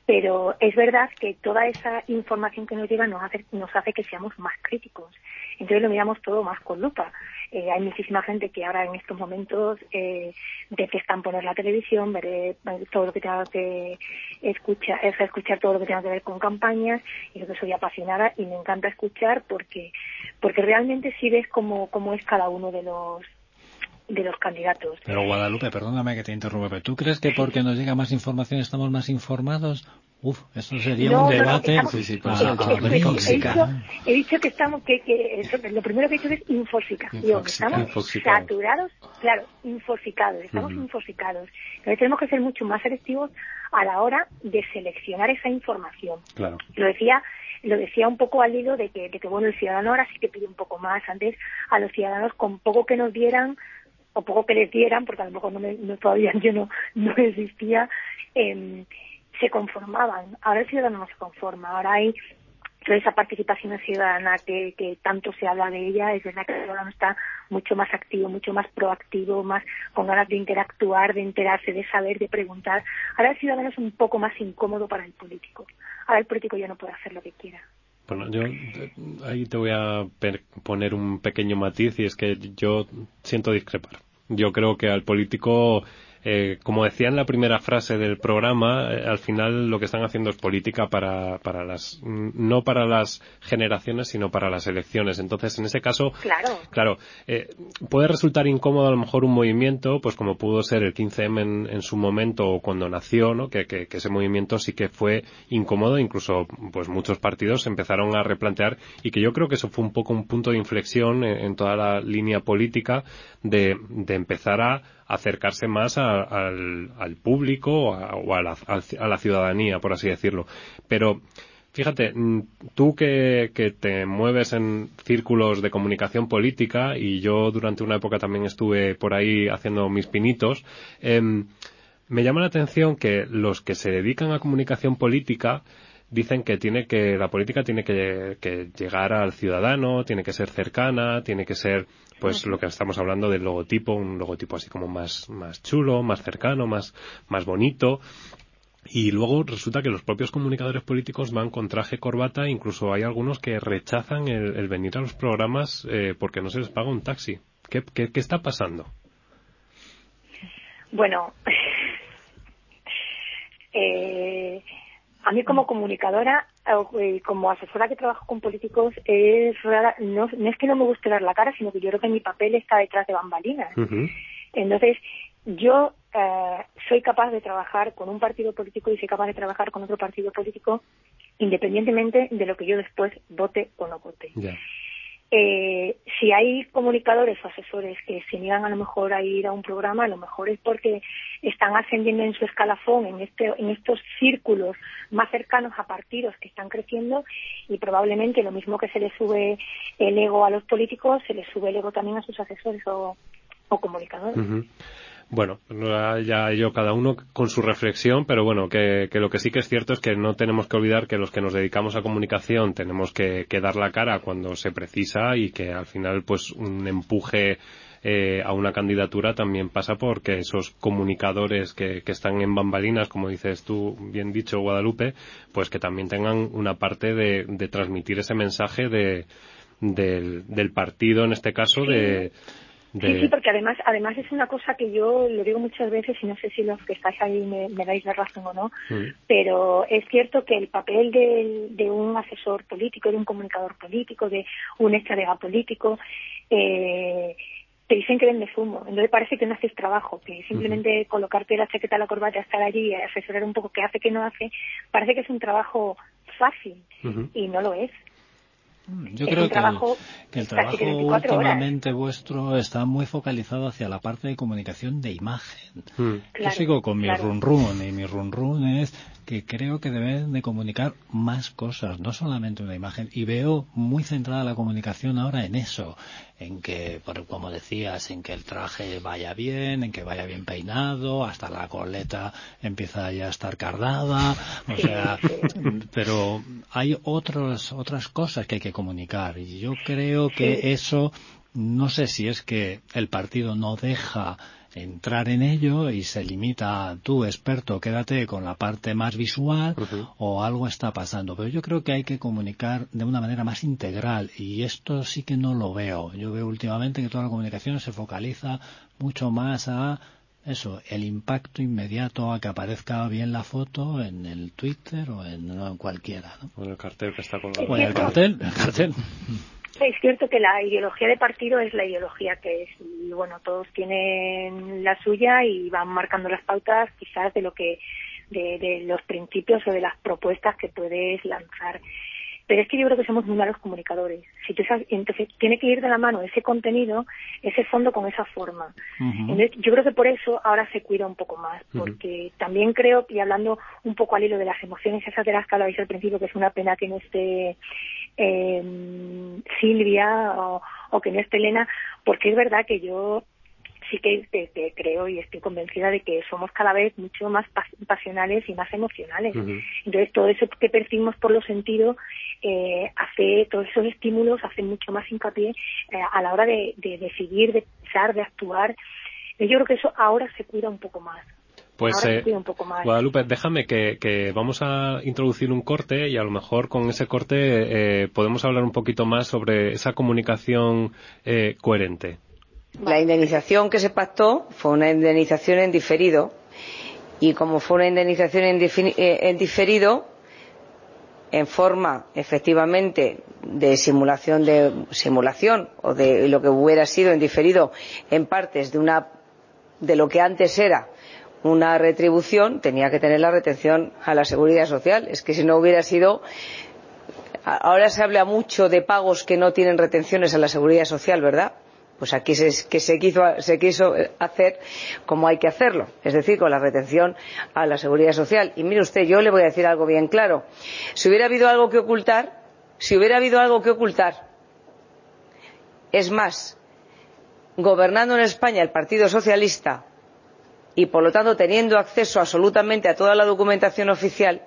Pero es verdad que toda esa información que nos llega nos hace, nos hace que seamos más críticos Entonces lo miramos todo más con lupa. Eh, hay muchísima gente que ahora en estos momentos eh, detestan poner la televisión, ver todo lo que tenga que escuchar, es escuchar todo lo que tenga que ver con campañas, y yo que soy apasionada y me encanta escuchar porque porque realmente sí ves cómo, cómo es cada uno de los de los candidatos. Pero Guadalupe, perdóname que te interrumpa, pero ¿tú crees que porque nos llega más información estamos más informados? Uf, eso sería un debate. sí, sí, he, dicho, que estamos, que, que lo primero que he dicho es infosicación. Estamos saturados, claro, infosicados, estamos infosicados. Entonces tenemos que ser mucho más selectivos a la hora de seleccionar esa información. Claro. Lo decía lo decía un poco al hilo de que, de que bueno el ciudadano ahora sí que pide un poco más antes a los ciudadanos con poco que nos dieran o poco que les dieran, porque a lo mejor no, todavía yo no, no existía, eh, se conformaban. Ahora el ciudadano no se conforma, ahora hay toda esa participación ciudadana que, que tanto se habla de ella, es verdad que el ciudadano está mucho más activo, mucho más proactivo, más con ganas de interactuar, de enterarse, de saber, de preguntar. Ahora el ciudadano es un poco más incómodo para el político. Ahora el político ya no puede hacer lo que quiera. Bueno, yo ahí te voy a poner un pequeño matiz y es que yo siento discrepar. Yo creo que al político eh, como decía en la primera frase del programa, eh, al final lo que están haciendo es política para, para las, no para las generaciones, sino para las elecciones. Entonces, en ese caso, claro, claro eh, puede resultar incómodo a lo mejor un movimiento, pues como pudo ser el 15M en, su momento o cuando nació, ¿no? Que, que, ese movimiento sí que fue incómodo, incluso pues muchos partidos empezaron a replantear y que yo creo que eso fue un poco un punto de inflexión en, toda la línea política de, de empezar a acercarse más al, al, público o, a, la, ciudadanía, por así decirlo. Pero Fíjate, mm, tú que, que, te mueves en círculos de comunicación política y yo durante una época también estuve por ahí haciendo mis pinitos, em, me llama la atención que los que se dedican a comunicación política dicen que tiene que la política tiene que, llegar al ciudadano, tiene que ser cercana, tiene que ser pues lo que estamos hablando del logotipo, un logotipo así como más, más chulo, más cercano, más, más bonito. Y luego resulta que los propios comunicadores políticos van con traje corbata, incluso hay algunos que rechazan el, venir a los programas eh, porque no se les paga un taxi. ¿Qué, qué, qué está pasando? Bueno, [laughs] eh, a mí como comunicadora y como asesora que trabajo con políticos es rara, no, es que no me guste dar la cara, sino que yo creo que mi papel está detrás de bambalinas. Entonces, yo eh, soy capaz de trabajar con un partido político y soy capaz de trabajar con otro partido político independientemente de lo que yo después vote o no vote. Eh, si hay comunicadores o asesores que se niegan a lo mejor a ir a un programa, a lo mejor es porque están ascendiendo en su escalafón en, este, en estos círculos más cercanos a partidos que están creciendo y probablemente lo mismo que se le sube el ego a los políticos, se le sube el ego también a sus asesores o, comunicadores. Bueno, ya yo cada uno con su reflexión, pero bueno, que, lo que sí que es cierto es que no tenemos que olvidar que los que nos dedicamos a comunicación tenemos que, dar la cara cuando se precisa y que al final pues un empuje eh, a una candidatura también pasa porque esos comunicadores que, están en bambalinas, como dices tú bien dicho Guadalupe, pues que también tengan una parte de, transmitir ese mensaje de, del, partido en este caso de Sí, sí, porque además, además es una cosa que yo lo digo muchas veces y no sé si los que estáis ahí me, dais la razón o no, mm. pero es cierto que el papel de, de, un asesor político, de un comunicador político, de un estratega político, eh, te dicen que vende fumo. Entonces parece que no haces trabajo, que simplemente colocarte la chaqueta, la corbata, estar allí y asesorar un poco qué hace, qué no hace, parece que es un trabajo fácil y no lo es. Yo creo que, el, trabajo últimamente vuestro está muy focalizado hacia la parte de comunicación de imagen. Mm. Yo sigo con mi run run y mi run run es que creo que deben de comunicar más cosas, no solamente una imagen. Y veo muy centrada la comunicación ahora en eso, en que, como decías, en que el traje vaya bien, en que vaya bien peinado, hasta la coleta empieza ya a estar cardada, o sea, pero hay otros, otras cosas que hay que comunicar. Y yo creo que eso, no sé si es que el partido no deja entrar en ello y se limita a tú, experto, quédate con la parte más visual o algo está pasando. Pero yo creo que hay que comunicar de una manera más integral y esto sí que no lo veo. Yo veo últimamente que toda la comunicación se focaliza mucho más a eso, el impacto inmediato a que aparezca bien la foto en el Twitter o en, cualquiera. ¿no? O en el cartel que está colgado. O en el cartel, el cartel. Es cierto que la ideología de partido es la ideología que es y bueno todos tienen la suya y van marcando las pautas quizás de lo que de, de los principios o de las propuestas que puedes lanzar pero es que yo creo que somos muy malos comunicadores. Si tú sabes, entonces tiene que ir de la mano ese contenido, ese fondo con esa forma. yo creo que por eso ahora se cuida un poco más, porque también creo, y hablando un poco al hilo de las emociones esas de las que hablabais al principio, que es una pena que no esté eh, Silvia o, o que no esté Elena, porque es verdad que yo sí que, creo y estoy convencida de que somos cada vez mucho más pasionales y más emocionales. Entonces, todo eso que percibimos por los sentidos eh, hace, todos esos estímulos hacen mucho más hincapié eh, a la hora de, decidir, de pensar, de actuar. Yo creo que eso ahora se cuida un poco más. Pues eh, Guadalupe, déjame que, vamos a introducir un corte y a lo mejor con ese corte eh, podemos hablar un poquito más sobre esa comunicación coherente. La indemnización que se pactó fue una indemnización en diferido y como fue una indemnización en, eh, diferido, en forma efectivamente de simulación de simulación o de lo que hubiera sido en diferido en partes de una de lo que antes era una retribución tenía que tener la retención a la seguridad social es que si no hubiera sido ahora se habla mucho de pagos que no tienen retenciones a la seguridad social verdad pues aquí se, que se quiso, se quiso hacer como hay que hacerlo, es decir, con la retención a la seguridad social. Y mire usted, yo le voy a decir algo bien claro. Si hubiera habido algo que ocultar, si hubiera habido algo que ocultar, es más, gobernando en España el Partido Socialista y, por lo tanto, teniendo acceso absolutamente a toda la documentación oficial,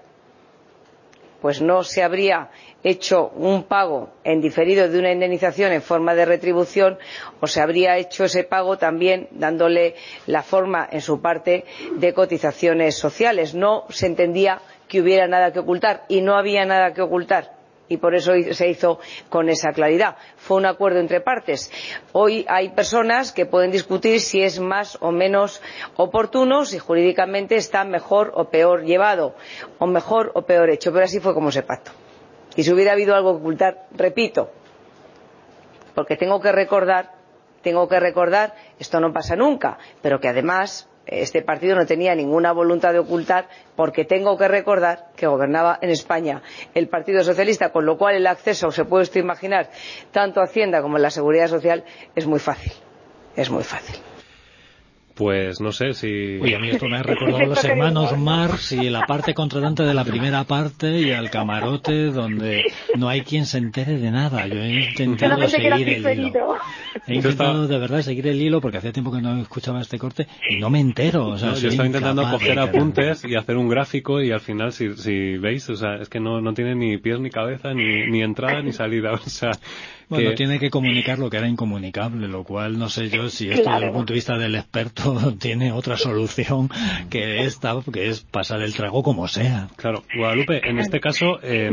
pues no se habría hecho un pago en diferido de una indemnización en forma de retribución o se habría hecho ese pago también dándole la forma en su parte de cotizaciones sociales. No se entendía que hubiera nada que ocultar y no había nada que ocultar y por eso se hizo con esa claridad. Fue un acuerdo entre partes. Hoy hay personas que pueden discutir si es más o menos oportuno, si jurídicamente está mejor o peor llevado, o mejor o peor hecho, pero así fue como se pactó. Y si hubiera habido algo que ocultar, repito, porque tengo que recordar, tengo que recordar, esto no pasa nunca, pero que además este partido no tenía ninguna voluntad de ocultar porque tengo que recordar que gobernaba en España el Partido Socialista, con lo cual el acceso, se puede usted imaginar, tanto a Hacienda como a la Seguridad Social es muy fácil. Es muy fácil. Pues no sé si... Uy, a mí esto me ha recordado a los hermanos Marx y la parte contratante de la primera parte y al camarote donde no hay quien se entere de nada. Yo he intentado seguir el hilo. He intentado de verdad seguir el hilo porque hacía tiempo que no escuchaba este corte y no me entero. O sea, yo estaba intentando coger apuntes y hacer un gráfico y al final, si, si veis, o sea, es que no, no tiene ni pies ni cabeza, ni, ni entrada ni salida. [laughs] O sea, bueno, tiene que comunicar lo que era incomunicable, lo cual no sé yo si esto desde el punto de vista del experto [laughs] tiene otra solución que esta, que es pasar el trago como sea. Claro, Guadalupe, en este caso, eh,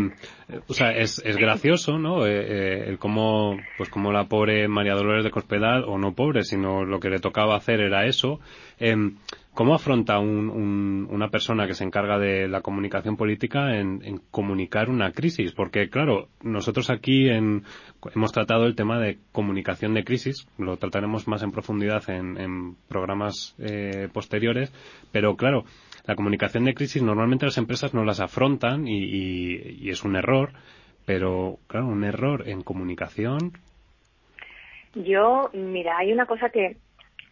o sea, es, es gracioso, ¿no? Eh, eh, el cómo, pues como la pobre María Dolores de Cospedal, o no pobre, sino lo que le tocaba hacer era eso. ¿Cómo afronta una persona que se encarga de la comunicación política en, comunicar una crisis? Porque, claro, nosotros aquí hemos tratado el tema de comunicación de crisis, lo trataremos más en profundidad en, programas eh, posteriores, pero claro, la comunicación de crisis normalmente las empresas no las afrontan y es un error, pero, claro, un error en comunicación. Yo, mira, hay una cosa que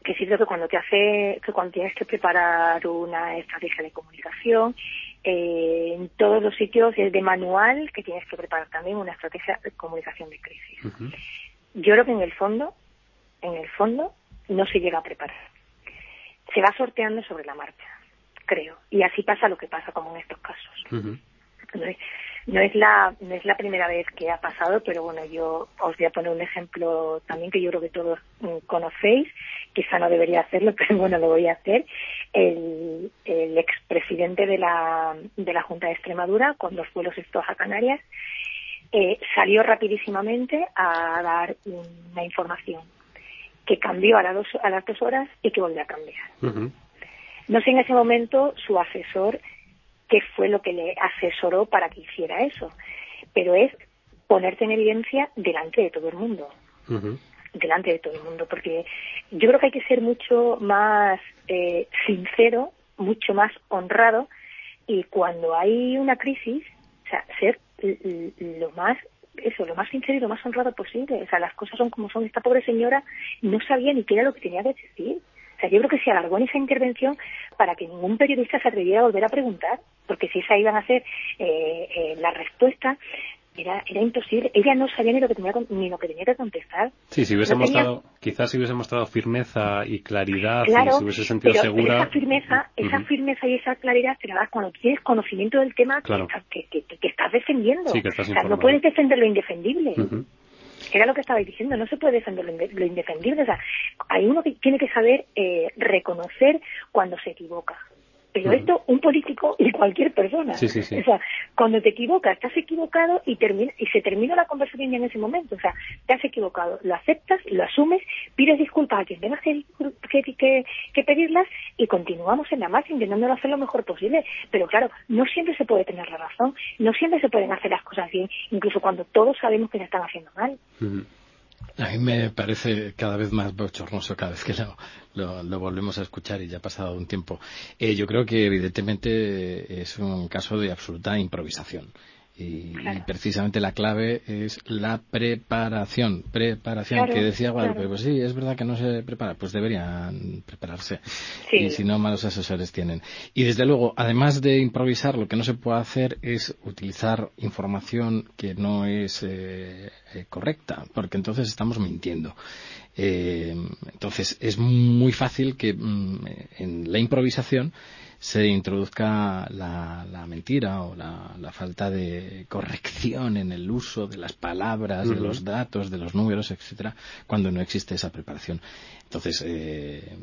que sirve que cuando te hace, que cuando tienes que preparar una estrategia de comunicación, eh, en todos los sitios es de manual que tienes que preparar también una estrategia de comunicación de crisis. Yo creo que en el fondo, en el fondo, no se llega a preparar. Se va sorteando sobre la marcha, creo. Y así pasa lo que pasa como en estos casos. No es la no es la primera vez que ha pasado, pero bueno, yo os voy a poner un ejemplo también que yo creo que todos mm, conocéis, quizá no debería hacerlo, [laughs] pero bueno, lo voy a hacer. El, el expresidente de la, de la Junta de Extremadura, con los vuelos estos a Canarias, eh, salió rapidísimamente a dar una información que cambió a, las dos, a las dos horas y que volvió a cambiar. No sé en ese momento su asesor qué fue lo que le asesoró para que hiciera eso, pero es ponerte en evidencia delante de todo el mundo. Delante de todo el mundo, porque yo creo que hay que ser mucho más eh, sincero, mucho más honrado y cuando hay una crisis, o sea, ser lo más eso, lo más sincero y lo más honrado posible. O sea, las cosas son como son. Esta pobre señora no sabía ni qué era lo que tenía que decir. O sea, yo creo que se alargó en esa intervención para que ningún periodista se atreviera a volver a preguntar, porque si esa iban a ser eh, eh, la respuesta, era, era imposible. Ella no sabía ni lo que tenía, ni lo que, tenía que contestar. Sí, si hubiese mostrado, quizás si hubiese mostrado firmeza y claridad, y si hubiese sentido segura. esa firmeza, esa firmeza y esa claridad te la das cuando tienes conocimiento del tema que, que, que, estás defendiendo. Sí, que estás o sea, no puedes defender lo indefendible era lo que estabais diciendo, no se puede defender lo indefendible. O sea, hay uno que tiene que saber eh, reconocer cuando se equivoca. Pero esto, un político y cualquier persona. Sí, sí, sí. O sea, cuando te equivocas, estás equivocado y, termina, y se termina la conversación ya en ese momento. O sea, te has equivocado, lo aceptas, lo asumes, pides disculpas a quien tengas que, que, que, pedirlas y continuamos en la marcha intentando hacer lo mejor posible. Pero claro, no siempre se puede tener la razón, no siempre se pueden hacer las cosas bien, incluso cuando todos sabemos que se están haciendo mal. A mí me parece cada vez más bochornoso cada vez que lo, lo, volvemos a escuchar y ya ha pasado un tiempo. Eh, yo creo que evidentemente es un caso de absoluta improvisación. Y, precisamente la clave es la preparación. Preparación, que decía Guadalupe, pues sí, es verdad que no se prepara, pues deberían prepararse. Y si no, malos asesores tienen. Y desde luego, además de improvisar, lo que no se puede hacer es utilizar información que no es eh, eh, correcta, porque entonces estamos mintiendo. Eh, entonces, es muy fácil que mm, en la improvisación se introduzca la, mentira o la, falta de corrección en el uso de las palabras, de los datos, de los números, etcétera, cuando no existe esa preparación. Entonces, eh,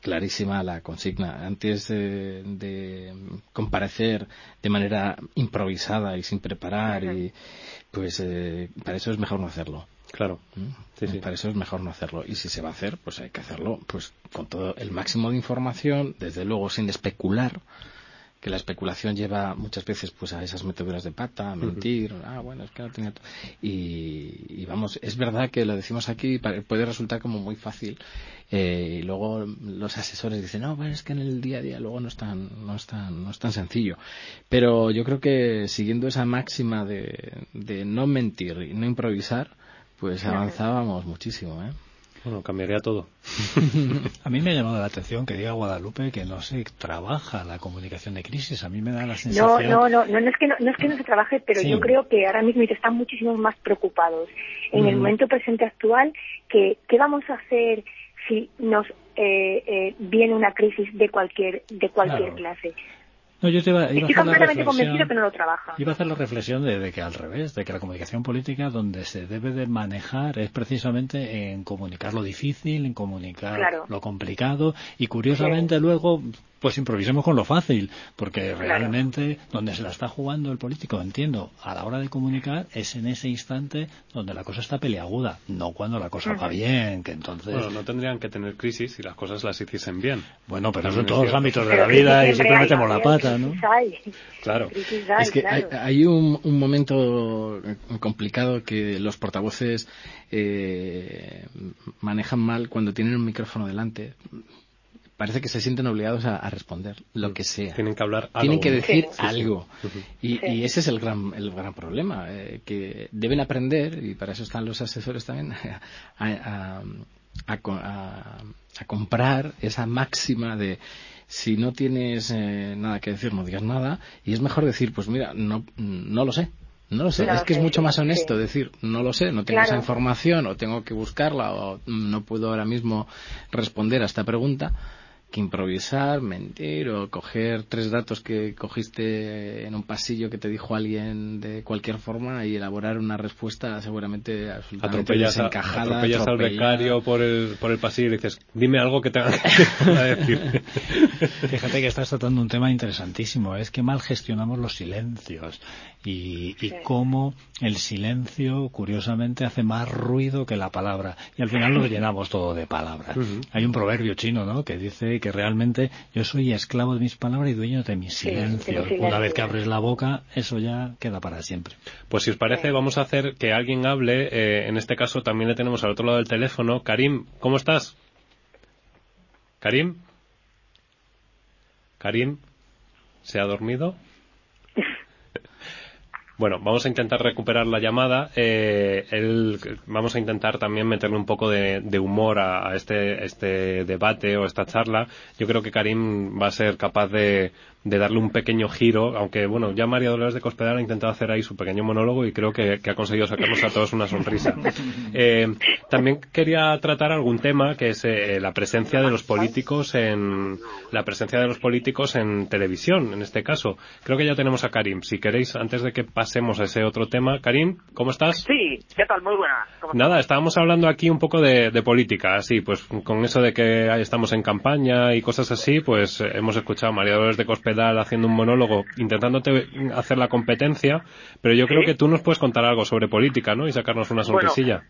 clarísima la consigna. Antes de, comparecer de manera improvisada y sin preparar, y, pues eh, para eso es mejor no hacerlo. Claro. Mm. Para eso es mejor no hacerlo. Y si se va a hacer, pues hay que hacerlo pues con todo el máximo de información, desde luego sin especular, que la especulación lleva muchas veces pues a esas meteduras de pata, a mentir, ah, bueno, es que no tenía... Y, vamos, es verdad que lo decimos aquí, puede resultar como muy fácil, eh, y luego los asesores dicen, no, bueno, es que en el día a día luego no es tan, no es tan, no es tan sencillo. Pero yo creo que siguiendo esa máxima de, de no mentir y no improvisar, pues avanzábamos muchísimo, ¿eh? Bueno, cambiaría todo. [laughs] a mí me ha llamado la atención que diga Guadalupe que no se trabaja la comunicación de crisis. A mí me da la sensación. No, no, no, no, es, que no, es que no se trabaje, pero yo creo que ahora mismo están muchísimo más preocupados en el momento presente actual que qué vamos a hacer si nos eh, eh, viene una crisis de cualquier de cualquier clase. No, yo te iba, iba Estoy completamente convencido que no lo trabaja. Iba a hacer la reflexión de, que al revés, de que la comunicación política donde se debe de manejar es precisamente en comunicar lo difícil, en comunicar lo complicado y curiosamente luego pues improvisemos con lo fácil, porque realmente donde se la está jugando el político, entiendo, a la hora de comunicar es en ese instante donde la cosa está peleaguda, no cuando la cosa va bien, que entonces... Bueno, no tendrían que tener crisis si las cosas las hiciesen bien. Bueno, pero eso en todos los ámbitos de la vida y siempre metemos la pata, ¿no? Claro. Es que hay, un, momento complicado que los portavoces eh, manejan mal cuando tienen un micrófono delante parece que se sienten obligados a, responder lo mm. que sea. Tienen que hablar algo. Tienen que decir algo. Y, ese es el gran, el gran problema, eh, que deben aprender, y para eso están los asesores también, [laughs] a, comprar esa máxima de si no tienes eh, nada que decir, no digas nada, y es mejor decir, pues mira, no, no lo sé, no lo sé, es que es mucho más honesto decir, no lo sé, no tengo esa información o tengo que buscarla o no puedo ahora mismo responder a esta pregunta que improvisar, mentir o coger tres datos que cogiste en un pasillo que te dijo alguien de cualquier forma y elaborar una respuesta seguramente absolutamente atropellas desencajada. atropellas al becario por el, por el pasillo y le dices, dime algo que tenga [laughs] que decir. Fíjate que estás tratando un tema interesantísimo, es que mal gestionamos los silencios y, y cómo el silencio, curiosamente, hace más ruido que la palabra y al final lo llenamos todo de palabras. Hay un proverbio chino, ¿no?, que dice que realmente yo soy esclavo de mis palabras y dueño de mis silencios. Una vez que abres la boca, eso ya queda para siempre. Pues si os parece, vamos a hacer que alguien hable. Eh, en este caso también le tenemos al otro lado del teléfono. Karim, ¿cómo estás? Karim. Karim, ¿se ha dormido? Bueno, vamos a intentar recuperar la llamada. Eh, vamos a intentar también meterle un poco de, humor a, este, este debate o esta charla. Yo creo que Karim va a ser capaz de, de darle un pequeño giro, aunque bueno, ya María Dolores de Cospedal ha intentado hacer ahí su pequeño monólogo y creo que, ha conseguido sacarnos a todos una sonrisa. [laughs] Eh, también quería tratar algún tema que es eh, la presencia de los políticos en la presencia de los políticos en televisión, en este caso. Creo que ya tenemos a Karim. Si queréis, antes de que pasemos a ese otro tema, Karim, ¿cómo estás? Sí, ¿qué tal? Muy buena. Nada, estábamos hablando aquí un poco de, de política, así, pues con eso de que estamos en campaña y cosas así, pues hemos escuchado a María Dolores de Cospedal haciendo un monólogo intentándote hacer la competencia, pero yo creo que tú nos puedes contar algo sobre política, ¿no? Y sacarnos una sonrisilla.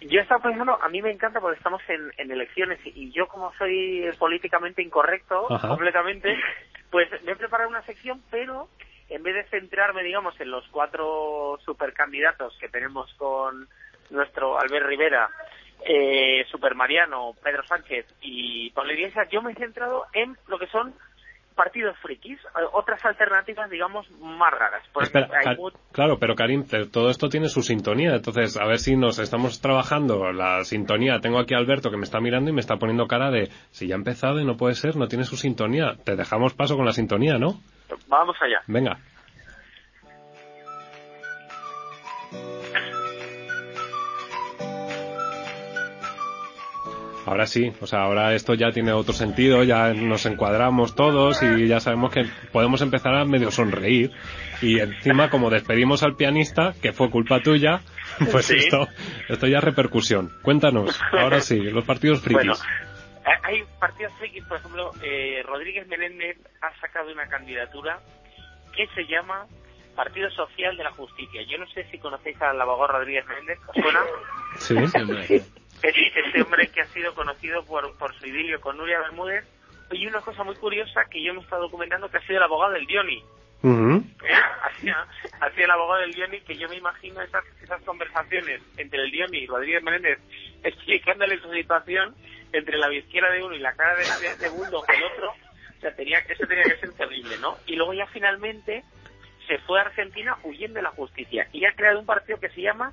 yo estaba pensando, a mí me encanta porque estamos en, elecciones y yo como soy políticamente incorrecto completamente, [laughs] pues me he preparado una sección, pero en vez de centrarme, digamos, en los cuatro supercandidatos que tenemos con nuestro Albert Rivera, eh, Super Mariano, Pedro Sánchez y Pablo Iglesias, yo me he centrado en lo que son partidos frikis, eh, otras alternativas, digamos, más raras. Claro, pero Karim, todo esto tiene su sintonía, entonces a ver si nos estamos trabajando la sintonía. Tengo aquí a Alberto que me está mirando y me está poniendo cara de, si ya ha empezado y no puede ser, no tiene su sintonía. Te dejamos paso con la sintonía, ¿no? Vamos allá. Venga. Ahora sí, o sea, ahora esto ya tiene otro sentido, ya nos encuadramos todos y ya sabemos que podemos empezar a medio sonreír. Y encima, como despedimos al pianista, que fue culpa tuya, [laughs] pues esto, esto ya es repercusión. Cuéntanos, ahora sí, los partidos frikis. Bueno, hay partidos frikis, por ejemplo, eh, Rodríguez Menéndez ha sacado una candidatura que se llama Partido Social de la Justicia. Yo no sé si conocéis al abogado Rodríguez Menéndez, ¿os suena? Sí, este hombre que ha sido conocido por, por su idilio con Nuria Bermúdez. Y una cosa muy curiosa que yo me he estado documentando que ha sido el abogado del Dioni. ¿Eh? hacía, el abogado del Dioni que yo me imagino esas, esas conversaciones entre el Dioni y Rodríguez Menéndez [laughs] explicándole su situación entre la izquierda de uno y la cara de, de, de Bulldog del otro. O sea, tenía, eso tenía que ser terrible, ¿no? Y luego ya finalmente se fue a Argentina huyendo de la justicia y ha creado un partido que se llama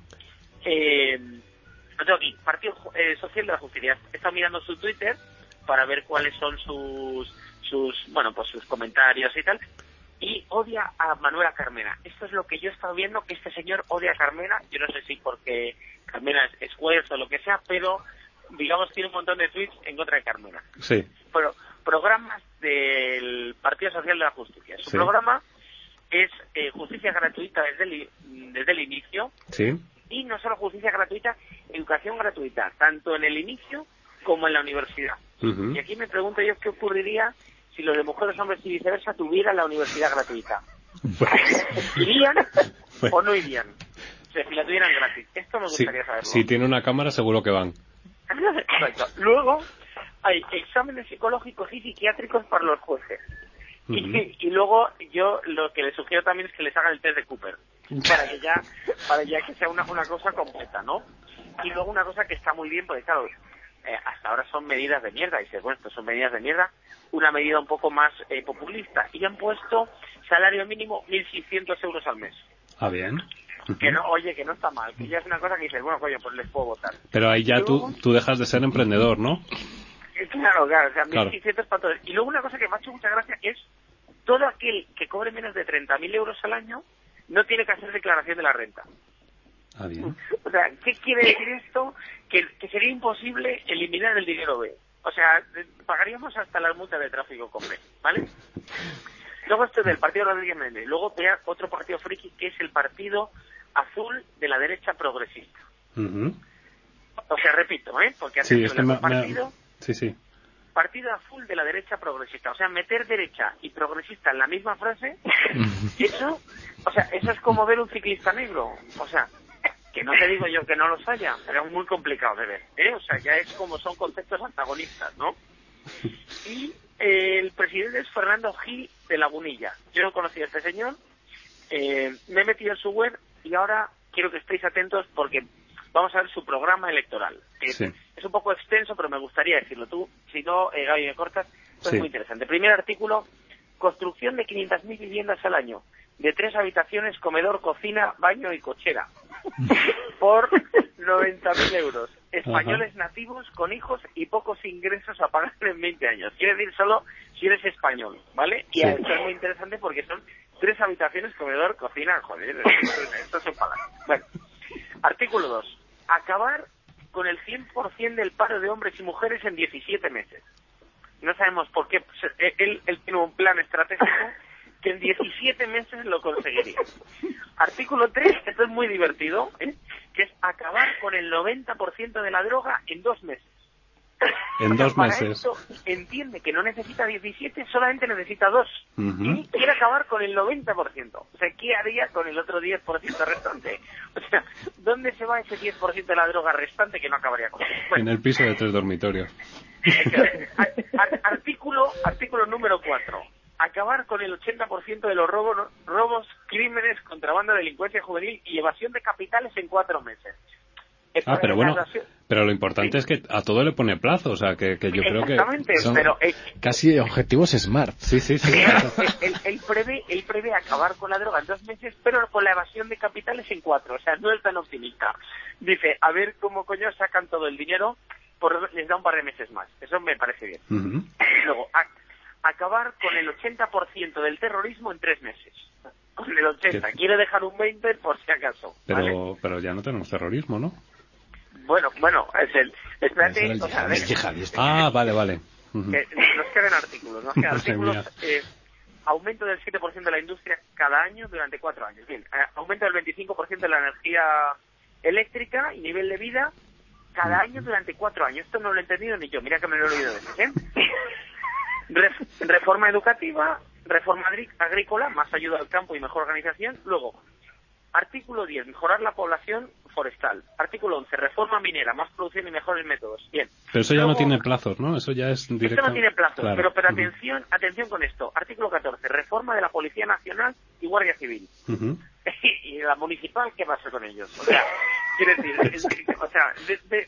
eh, lo tengo aquí, Partido eh, Social de la Justicia. He estado mirando su Twitter para ver cuáles son sus, sus, bueno, pues sus comentarios y tal. Y odia a Manuela Carmena. Esto es lo que yo he estado viendo, que este señor odia a Carmena. Yo no sé si porque Carmena es, juez o lo que sea, pero digamos tiene un montón de tweets en contra de Carmena. Sí. Pero programas del Partido Social de la Justicia. Su programa es eh, justicia gratuita desde el, desde el inicio. Sí y no solo justicia gratuita, educación gratuita, tanto en el inicio como en la universidad. Y aquí me pregunto yo qué ocurriría si los de mujeres, hombres y viceversa tuvieran la universidad gratuita. ¿Irían [laughs] o no irían? O sea, si la tuvieran gratis. Esto me gustaría saberlo. Si tiene una cámara, seguro que van. Exacto. Luego, hay exámenes psicológicos y psiquiátricos para los jueces. y, luego yo lo que les sugiero también es que les hagan el test de Cooper para que ya para ya que sea una, una cosa completa no y luego una cosa que está muy bien porque claro eh, hasta ahora son medidas de mierda. Y dices bueno esto son medidas de mierda. Una medida un poco más eh, populista. Y han puesto salario mínimo 1.600 euros al mes. Ah bien. Que no, oye, que no está mal, que ya es una cosa que dices, bueno, coño, pues les puedo votar. Pero ahí ya tú, tú dejas de ser emprendedor, ¿no? Claro, claro, o sea, 1.600 para todos. Y luego una cosa que me ha hecho mucha gracia es todo aquel que cobre menos de 30.000 euros al año no tiene que hacer declaración de la renta. Ah, bien. [laughs] O sea, ¿qué quiere decir esto? Que, sería imposible eliminar el dinero B. O sea, pagaríamos hasta la multa de tráfico con B, ¿vale? Luego esto del partido Rodríguez Méndez. Luego vea otro partido friki que es el partido azul de la derecha progresista. O sea, repito, ¿eh? Porque hace sí, este partido... Sí, sí. Partido azul de la derecha progresista. O sea, meter derecha y progresista en la misma frase, [laughs] eso, o sea, eso es como ver un ciclista negro. O sea, que no te digo yo que no los haya, pero es muy complicado de ver, ¿eh? O sea, ya es como son conceptos antagonistas, ¿no? Y eh, el presidente es Fernando Gil de Lagunilla. Yo no conocía a este señor, eh, me he metido en su web y ahora quiero que estéis atentos porque vamos a ver su programa electoral. Es un poco extenso, pero me gustaría decirlo. Tú, si no, eh, Gaby, me cortas, es muy interesante. Primer artículo, construcción de 500.000 viviendas al año, de tres habitaciones, comedor, cocina, baño y cochera, [laughs] por 90.000 euros. Españoles nativos con hijos y pocos ingresos a pagar en 20 años. Quiere decir solo si eres español, ¿vale? Y esto es muy interesante porque son tres habitaciones, comedor, cocina, joder, [laughs] esto son palabras. Bueno, artículo 2 acabar con el 100% del paro de hombres y mujeres en 17 meses. No sabemos por qué. Pues, eh, él, tiene un plan estratégico [laughs] que en 17 meses lo conseguiría. Artículo 3, esto es muy divertido, ¿eh? que es acabar con el 90% de la droga en dos meses. En dos meses. entiende que no necesita 17, solamente necesita dos. Y quiere acabar con el 90%. O sea, ¿qué haría con el otro 10% restante? O sea, ¿dónde se va ese 10% de la droga restante que no acabaría con En el piso de tres dormitorios. [laughs] artículo, artículo número 4. Acabar con el 80% de los robos, robos, crímenes, contrabando, delincuencia juvenil y evasión de capitales en cuatro meses. Ah, pero bueno, pero lo importante es que a todo le pone plazo, o sea, que, que yo creo que son pero, eh, casi objetivos smart. Sí, sí, sí. él, prevé, él prevé acabar con la droga en dos meses, pero con la evasión de capitales en cuatro, o sea, no es tan optimista. Dice, a ver cómo coño sacan todo el dinero, por, les da un par de meses más. Eso me parece bien. [laughs] Luego, acabar con el 80% del terrorismo en tres meses con el 80. Quiere dejar un 20 por si acaso. Pero, pero ya no tenemos terrorismo, ¿no? Bueno, bueno, es el... Espérate, o sea, Ah, vale, vale. que nos quedan artículos, nos quedan [laughs] artículos... Eh, aumento del 7% de la industria cada año durante cuatro años. Bien, eh, aumento del 25% de la energía eléctrica y nivel de vida cada año durante cuatro años. Esto no lo he entendido ni yo, mira que me lo he oído veces, ¿eh? [laughs] reforma educativa, reforma agrícola, más ayuda al campo y mejor organización. Luego, artículo 10, mejorar la población forestal. Artículo 11, reforma minera, más producción y mejores métodos. Bien. Pero eso ya no tiene plazos, ¿no? Eso ya es directo. Esto no tiene plazos, pero, pero atención, atención con esto. Artículo 14, reforma de la Policía Nacional y Guardia Civil. [laughs] y, la municipal, ¿qué pasa con ellos? O sea, [laughs] quiere decir, o sea,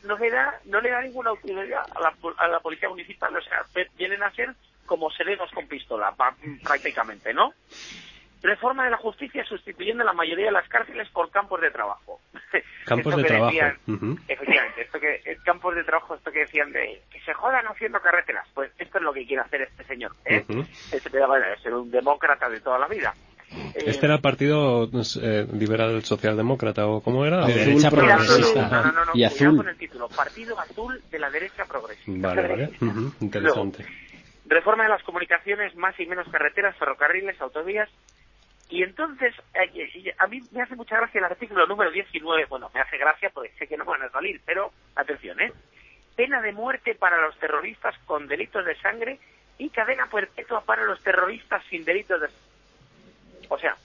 no, le da, no le da ninguna autoridad a la, a la Policía Municipal. O sea, vienen a ser como serenos con pistola, prácticamente, ¿no? Reforma de la justicia sustituyendo la mayoría de las cárceles por campos de trabajo. [laughs] Campos de trabajo. Efectivamente, esto que, eh, campos de trabajo, esto que decían de que se jodan haciendo carreteras. Pues esto es lo que quiere hacer este señor. ¿eh? Este ser un demócrata de toda la vida. ¿Este era el partido pues, eh, liberal socialdemócrata o cómo era? De derecha progresista. No, no, no, y azul. con el título. Partido Azul de la derecha progresista. Vale, vale. [laughs] Interesante. reforma de las comunicaciones, más y menos carreteras, ferrocarriles, autovías y entonces, a mí me hace mucha gracia el artículo número 19, bueno, me hace gracia porque sé que no van a salir, pero atención, ¿eh? Pena de muerte para los terroristas con delitos de sangre y cadena perpetua para los terroristas sin delitos de O sea,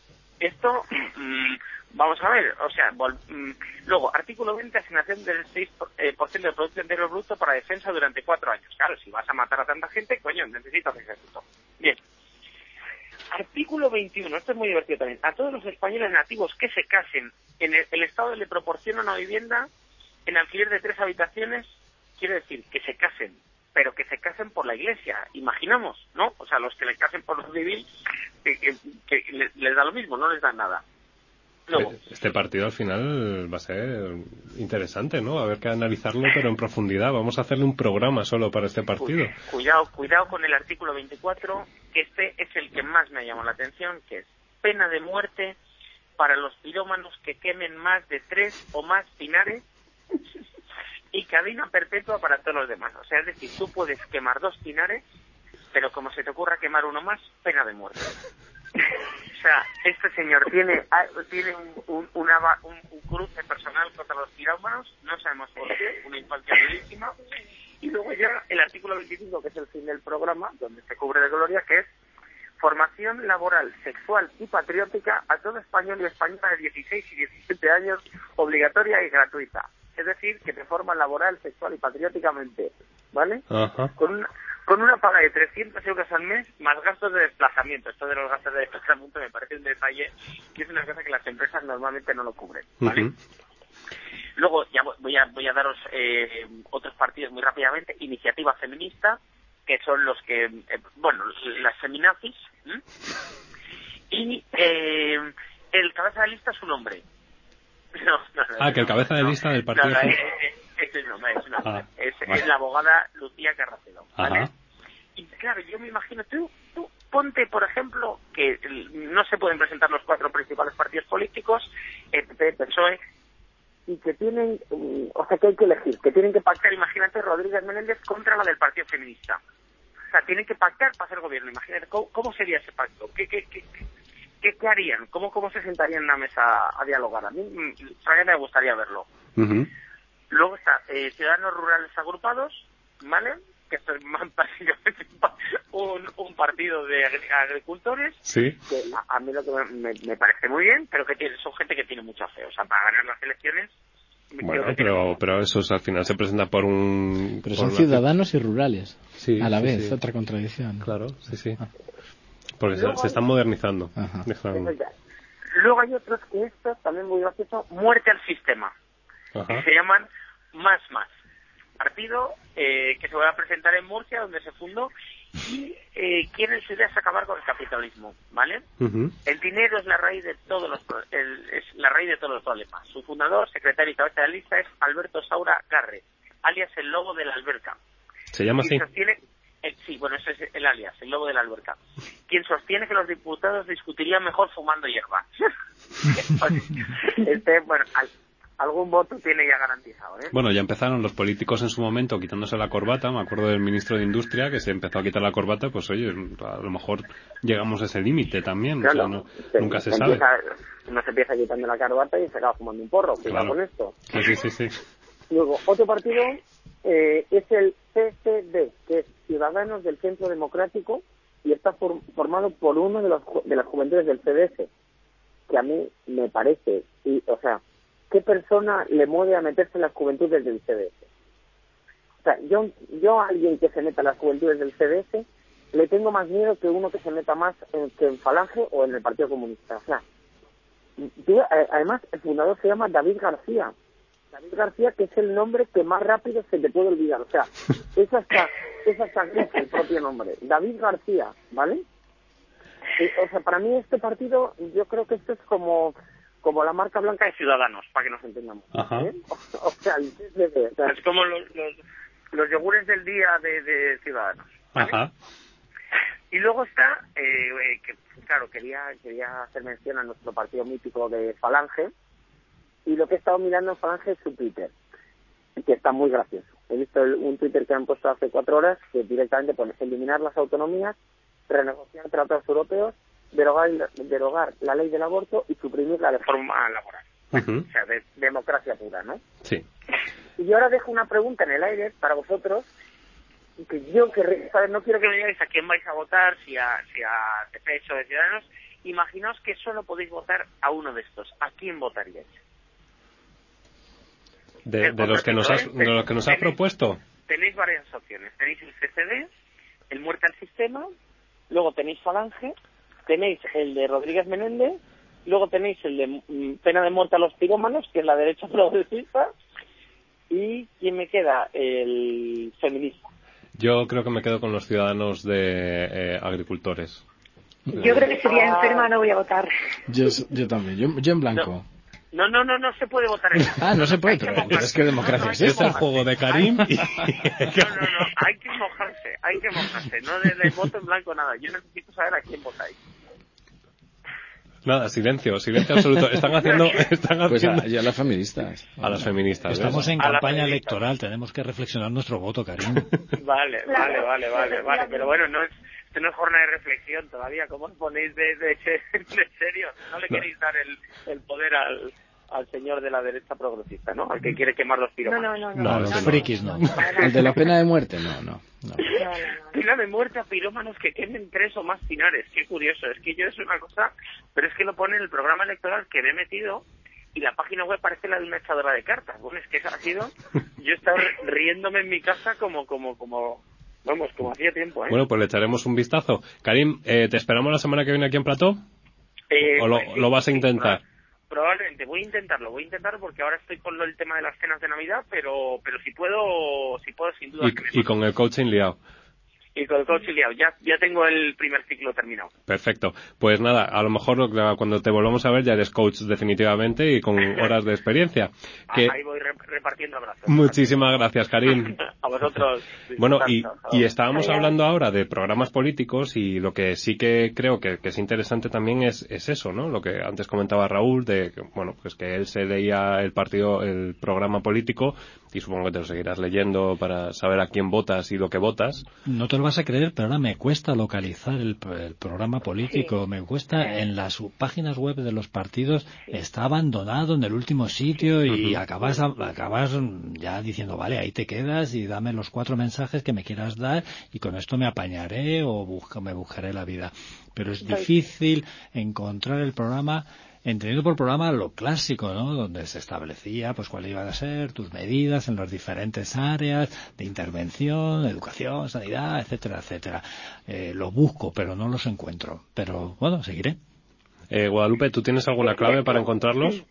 esto, [clears throat] mm, vamos a ver, o sea, mm, luego, artículo 20, asignación del 6% eh, por ciento del Producto Interior Bruto para defensa durante cuatro años. Claro, si vas a matar a tanta gente, coño, necesitas ejército. Bien, Artículo 21, esto es muy divertido también. A todos los españoles nativos que se casen, en el, Estado le proporciona una vivienda en alquiler de tres habitaciones, quiere decir que se casen, pero que se casen por la iglesia, imaginamos, ¿no? O sea, los que le casen por lo civil, que, les da lo mismo, no les dan nada. Este partido al final va a ser interesante, ¿no? A ver que analizarlo, pero en profundidad. Vamos a hacerle un programa solo para este partido. Cuidado, cuidado con el artículo 24, que este es el que más me llamó la atención, que es pena de muerte para los pirómanos que quemen más de tres o más pinares y cadena perpetua para todos los demás. O sea, es decir, tú puedes quemar dos pinares, pero como se te ocurra quemar uno más, pena de muerte. O sea, este señor tiene ah, tiene un, una, un, cruce personal contra los pirámanos, no sabemos por qué, una infancia durísima. Y luego ya el artículo 25, que es el fin del programa, donde se cubre de gloria, que es formación laboral, sexual y patriótica a todo español y española de 16 y 17 años, obligatoria y gratuita. Es decir, que te forman laboral, sexual y patrióticamente, ¿vale? Con una, con una paga de 300 euros al mes más gastos de desplazamiento. Esto de los gastos de desplazamiento me parece un detalle que es una cosa que las empresas normalmente no lo cubren, ¿vale? Luego ya voy a, voy a daros eh, otros partidos muy rápidamente. Iniciativa Feminista, que son los que, eh, bueno, las feminazis, y eh, el cabeza de lista es un hombre. [laughs] ah, que el cabeza de lista del partido. es, es, ah, es, es, la abogada Lucía Carracelo. ¿vale? Y claro, yo me imagino, tú, tú ponte, por ejemplo, que no se pueden presentar los cuatro principales partidos políticos, PP, PSOE, y que tienen, mm, o sea, que hay que elegir, que tienen que pactar, imagínate, Rodríguez Menéndez contra la del Partido Feminista. O sea, tienen que pactar para hacer gobierno. Imagínate, ¿cómo, sería ese pacto? ¿Qué, qué, qué, qué, harían? ¿Cómo, ¿Cómo se sentarían en una mesa a dialogar? A mí mm, me gustaría verlo. Luego está eh, Ciudadanos Rurales Agrupados, ¿vale? Que esto es [laughs] básicamente un, un partido de agricultores. Sí. Que a, mí lo que me, me, parece muy bien, pero que tiene, son gente que tiene mucha fe. O sea, para ganar las elecciones bueno, pero, pero esos al final se presenta por un... Pero son ciudadanos y rurales. Sí, a la vez, otra contradicción. Claro, sí, sí. Ah. Porque se, están modernizando. Luego hay otros que esto también muy gracioso, muerte al sistema. Que se llaman Más Más. Partido eh, que se va a presentar en Murcia, donde se fundó, y eh, quieren su idea es acabar con el capitalismo, ¿vale? El dinero es la raíz de todos los es la raíz de todos los problemas. Su fundador, secretario y cabeza de lista es Alberto Saura Garre, alias el lobo de la alberca. ¿Se llama así? Eh, sí, bueno, ese es el alias, el lobo de la alberca. Quien sostiene que los diputados discutirían mejor fumando hierba. [laughs] este, bueno, algún voto tiene ya garantizado. ¿eh? Bueno, ya empezaron los políticos en su momento quitándose la corbata. Me acuerdo del ministro de Industria que se empezó a quitar la corbata. Pues oye, a lo mejor llegamos a ese límite también. nunca se, sabe. no se empieza quitando la corbata y se acaba fumando un porro. Cuidado con esto. Sí, sí, sí, Luego, otro partido eh, es el CCD, que es Ciudadanos del Centro Democrático y está formado por uno de, los, de las juventudes del CDS, que a mí me parece, y, o sea, ¿qué persona le mueve a meterse en las juventudes del CDS? O sea, yo, yo a alguien que se meta en las juventudes del CDS le tengo más miedo que uno que se meta más en, que en Falange o en el Partido Comunista. O sea, además el fundador se llama David García. David García, que es el nombre que más rápido se te puede olvidar. O sea, es hasta, es hasta el propio nombre. David García, ¿vale? o sea, para mí este partido, yo creo que esto es como como la marca blanca de Ciudadanos, para que nos entendamos. ¿eh? [laughs] O, sea, es como los, los, yogures del día de, Ciudadanos. Y luego está, eh, eh, que claro, quería, quería hacer mención a nuestro partido mítico de Falange, y lo que he estado mirando en Falange es su Twitter, que está muy gracioso. He visto un Twitter que han puesto hace cuatro horas que directamente pone eliminar las autonomías, renegociar tratados europeos derogar, derogar la ley del aborto y suprimir la reforma laboral. O sea, de, democracia pura, ¿no? Sí. Y ahora dejo una pregunta en el aire para vosotros, que yo querría saber, no quiero que me digáis a quién vais a votar, si a, si a o de Ciudadanos, imaginaos que solo podéis votar a uno de estos. ¿A quién votaríais? De, los, que nos has, de los que nos has propuesto. Tenéis varias opciones. Tenéis el CCD, el muerte al sistema, luego tenéis Falange tenéis el de Rodríguez Menéndez, luego tenéis el de mm, pena de muerte a los pirómanos, que es la derecha [laughs] progresista, y ¿quién me queda? El feminista. Yo creo que me quedo con los ciudadanos de eh, agricultores. Yo creo que sería ah. enferma, no voy a votar. Yo, yo también, yo, en blanco. No, no, no, no se puede votar en Ah, no se puede, pero, es que democracia es Es el juego de Karim. [laughs] No, no, no, hay que mojarse, hay que mojarse. No de, voto en blanco nada. Yo necesito saber a quién votáis. Nada, silencio, silencio absoluto. Están haciendo, [laughs] están Pues haciendo... a, y a las feministas. a las feministas. ¿ves? Estamos en campaña electoral, tenemos que reflexionar nuestro voto, Karim. [laughs] Vale, vale, vale, vale, vale. Pero bueno, no es, esto no es jornada de reflexión todavía. ¿Cómo os ponéis de, de, [laughs] de serio? No le No. queréis dar el, el poder al, al señor de la derecha progresista, ¿no? Al que quiere quemar los No, piromanos. no, no. No, los frikis no. El de la pena de muerte, no, no. no. No, no, no. Pena de muerte a pirómanos que quemen tres o más pinares. Qué curioso. Es que yo es una cosa, pero es que lo pone en el programa electoral que me he metido y la página web parece la de una echadora de cartas. Bueno, es que ha sido, yo he estado riéndome en mi casa como, como, como, vamos, como hacía tiempo, ¿eh? Bueno, pues le echaremos un vistazo. Karim, eh, ¿te esperamos la semana que viene aquí en Plató? Eh, ¿O lo, pues lo vas a sí, intentar? Proba- Probablemente, voy a intentarlo, voy a intentar porque ahora estoy con el tema de las cenas de Navidad, pero pero si puedo, si puedo sin duda. Y, y con el coaching liado. Y con el coach liado. Ya, ya tengo el primer ciclo terminado. Perfecto. Pues nada, a lo mejor lo- cuando te volvamos a ver ya eres coach definitivamente y con [laughs] horas de experiencia. Que Ahí voy re- repartiendo abrazos. muchísimas gracias, Karim. [laughs] A vosotros. [laughs] Bueno, y, y estábamos hablando ahora de programas políticos y lo que sí que creo que, que es interesante también es, es eso, ¿no? Lo que antes comentaba Raúl de que, bueno, pues que él se leía el partido, el programa político y supongo que te lo seguirás leyendo para saber a quién votas y lo que votas. No te lo vas a creer, pero ahora me cuesta localizar el, el programa político. Me cuesta en las páginas web de los partidos. Está abandonado en el último sitio y acabas, acabas ya diciendo, vale, ahí te quedas y dame los cuatro mensajes que me quieras dar y con esto me apañaré o busca- me buscaré la vida. Pero es difícil encontrar el programa entendiendo por programa lo clásico, ¿no? Donde se establecía, pues, cuáles iban a ser tus medidas en las diferentes áreas de intervención, educación, sanidad, etcétera, etcétera. Eh, lo busco, pero no los encuentro. Pero, bueno, seguiré. Eh, Guadalupe, ¿tú tienes alguna clave para encontrarlos?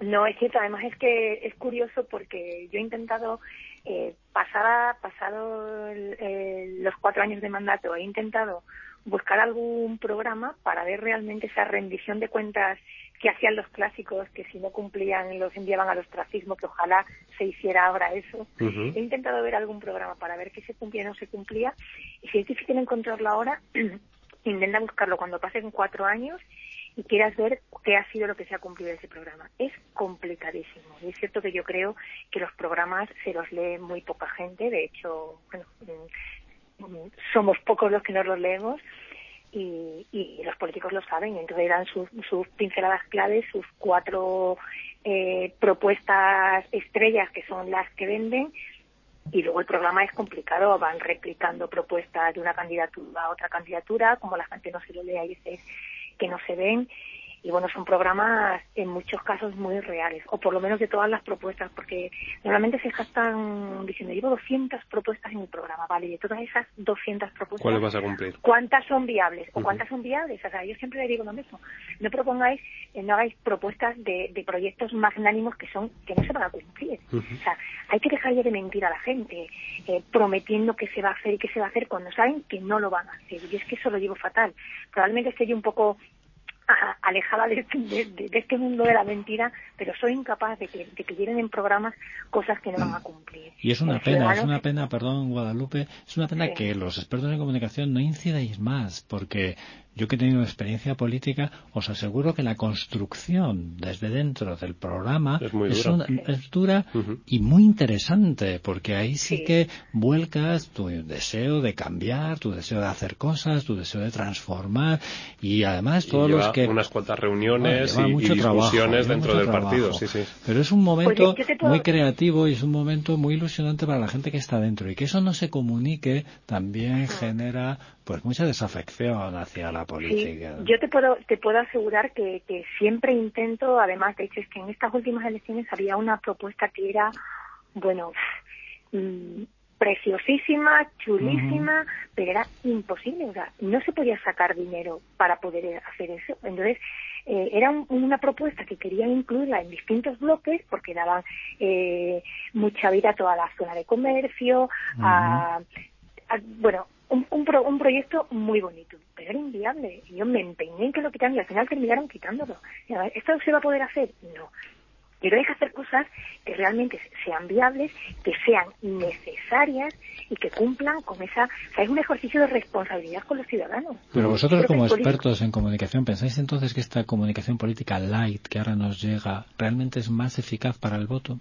No, es cierto. Además es que es curioso porque yo he intentado, eh, pasada, pasado el- el- los cuatro años de mandato, he intentado buscar algún programa para ver realmente esa rendición de cuentas que hacían los clásicos, que si no cumplían los enviaban al ostracismo, que ojalá se hiciera ahora eso. He intentado ver algún programa para ver qué se cumplía y no se cumplía. Y si es difícil encontrarlo ahora, [clears throat] intenta buscarlo cuando pasen cuatro años y quieras ver qué ha sido lo que se ha cumplido ese programa. Es complicadísimo. Y es cierto que yo creo que los programas se los lee muy poca gente. De hecho, bueno, mm, somos pocos los que nos los leemos. Y, los políticos lo saben, entonces dan sus, sus pinceladas claves, sus cuatro eh, propuestas estrellas que son las que venden, y luego el programa es complicado, van replicando propuestas de una candidatura a otra candidatura, como la gente no se lo lee, hay veces que no se ven, y bueno, son programas en muchos casos muy reales, o por lo menos de todas las propuestas, porque normalmente se están diciendo, llevo 200 propuestas en mi programa, vale, y de todas esas 200 propuestas, ¿Cuáles vas a cumplir? ¿Cuántas son viables? ¿O cuántas son viables? O sea, yo siempre le digo lo mismo. No propongáis, eh, no hagáis propuestas de, de proyectos magnánimos que son que no se van a cumplir. O sea, hay que dejar ya de mentir a la gente, eh, prometiendo que se va a hacer y que se va a hacer cuando saben que no lo van a hacer. Y es que eso lo llevo fatal. Probablemente estoy un poco [laughs] alejada de, de- de- de este mundo de la mentira, pero soy incapaz de que, de que lleguen en programas cosas que no van a cumplir. Y es una pena, es una pena, perdón, Guadalupe, es una pena Sí. que los expertos en comunicación no incidáis más, porque yo que he tenido experiencia política, os aseguro que la construcción desde dentro del programa Es muy dura. una- es dura y muy interesante, porque ahí sí, Sí. que vuelcas tu deseo de cambiar, tu deseo de hacer cosas, tu deseo de transformar, y además Y todos lleva los que... unas cuantas reuniones y, y mucho trabajo, discusiones dentro del trabajo. partido, sí, sí. Pero es un momento Pues puedo- muy creativo y es un momento muy ilusionante para la gente que está dentro. Y que eso no se comunique también genera pues mucha desafección hacia la Sí, yo te puedo, te puedo asegurar que, que siempre intento, además, de hecho, es que en estas últimas elecciones había una propuesta que era, bueno, mm, preciosísima, chulísima, pero era imposible, o sea, no se podía sacar dinero para poder hacer eso. Entonces, eh, era un- una propuesta que querían incluirla en distintos bloques porque daban eh, mucha vida a toda la zona de comercio, a, a- bueno, un, un, pro- un proyecto muy bonito, pero era inviable. Y yo me empeñé en que lo quitaran y al final terminaron quitándolo. ¿Esto se va a poder hacer? No. Pero hay que hacer cosas que realmente sean viables, que sean necesarias y que cumplan con esa... O sea, es un ejercicio de responsabilidad con los ciudadanos. Pero vosotros como expertos en comunicación, ¿pensáis entonces que esta comunicación política light que ahora nos llega realmente es más eficaz para el voto?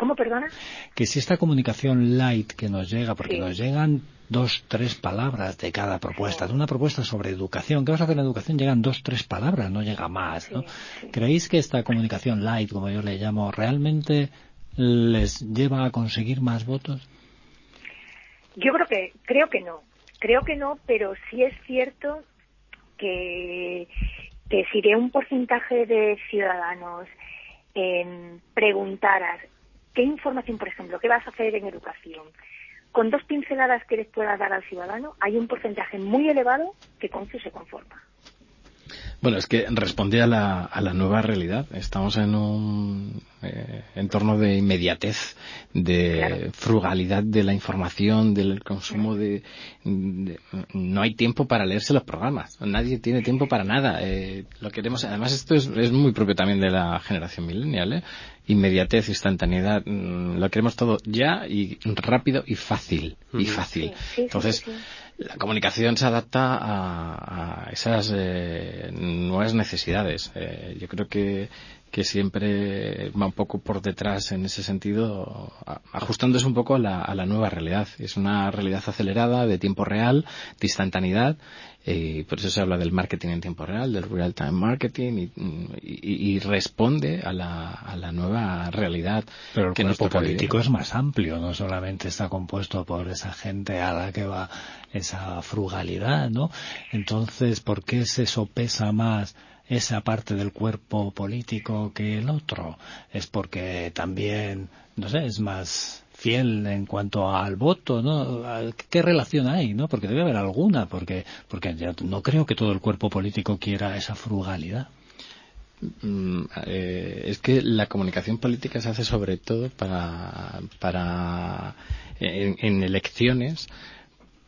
¿Cómo, perdona? Que si esta comunicación light que nos llega, porque nos llegan dos, tres palabras de cada propuesta. De una propuesta sobre educación, ¿qué vas a hacer en educación? Llegan dos, tres palabras, no llega más. ¿no? ¿Creéis que esta comunicación light, como yo le llamo, realmente les lleva a conseguir más votos? Yo creo que, creo que no. Creo que no, pero sí es cierto que, que si de un porcentaje de ciudadanos eh, preguntaras ¿Qué información, por ejemplo, qué vas a hacer en educación? Con dos pinceladas que les puedas dar al ciudadano, hay un porcentaje muy elevado que con eso se conforma. Bueno, es que responde a la, a la nueva realidad. Estamos en un eh, entorno de inmediatez, de frugalidad de la información, del consumo de, No hay tiempo para leerse los programas. Nadie tiene tiempo para nada. Eh, lo queremos. Además, esto es, es, muy propio también de la generación millennial. ¿eh? Inmediatez, instantaneidad. Mm, lo queremos todo ya y rápido y fácil. Y fácil. Entonces la comunicación se adapta a, esas eh, nuevas necesidades. Eh, yo creo que, que, siempre va un poco por detrás en ese sentido, ajustándose un poco a la, a la, nueva realidad. Es una realidad acelerada, de tiempo real, de instantaneidad, y por eso se habla del marketing en tiempo real, del real time marketing, y, y, responde a la, a la, nueva realidad. Pero el que cuerpo político es más amplio, no solamente está compuesto por esa gente a la que va esa frugalidad, ¿no? Entonces, ¿por qué se sopesa más esa parte del cuerpo político que el otro? Es porque también, no sé, es más fiel en cuanto al voto, ¿no? ¿Qué relación hay, no? Porque debe haber alguna, porque, porque no creo que todo el cuerpo político quiera esa frugalidad. Mm, eh, es que la comunicación política se hace sobre todo para, para en, en elecciones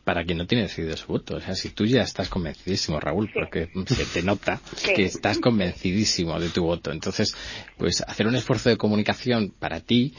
para quien no tiene decidido su voto. O sea, si tú ya estás convencidísimo, Raúl, porque se te nota que estás convencidísimo de tu voto. Entonces, pues hacer un esfuerzo de comunicación para ti,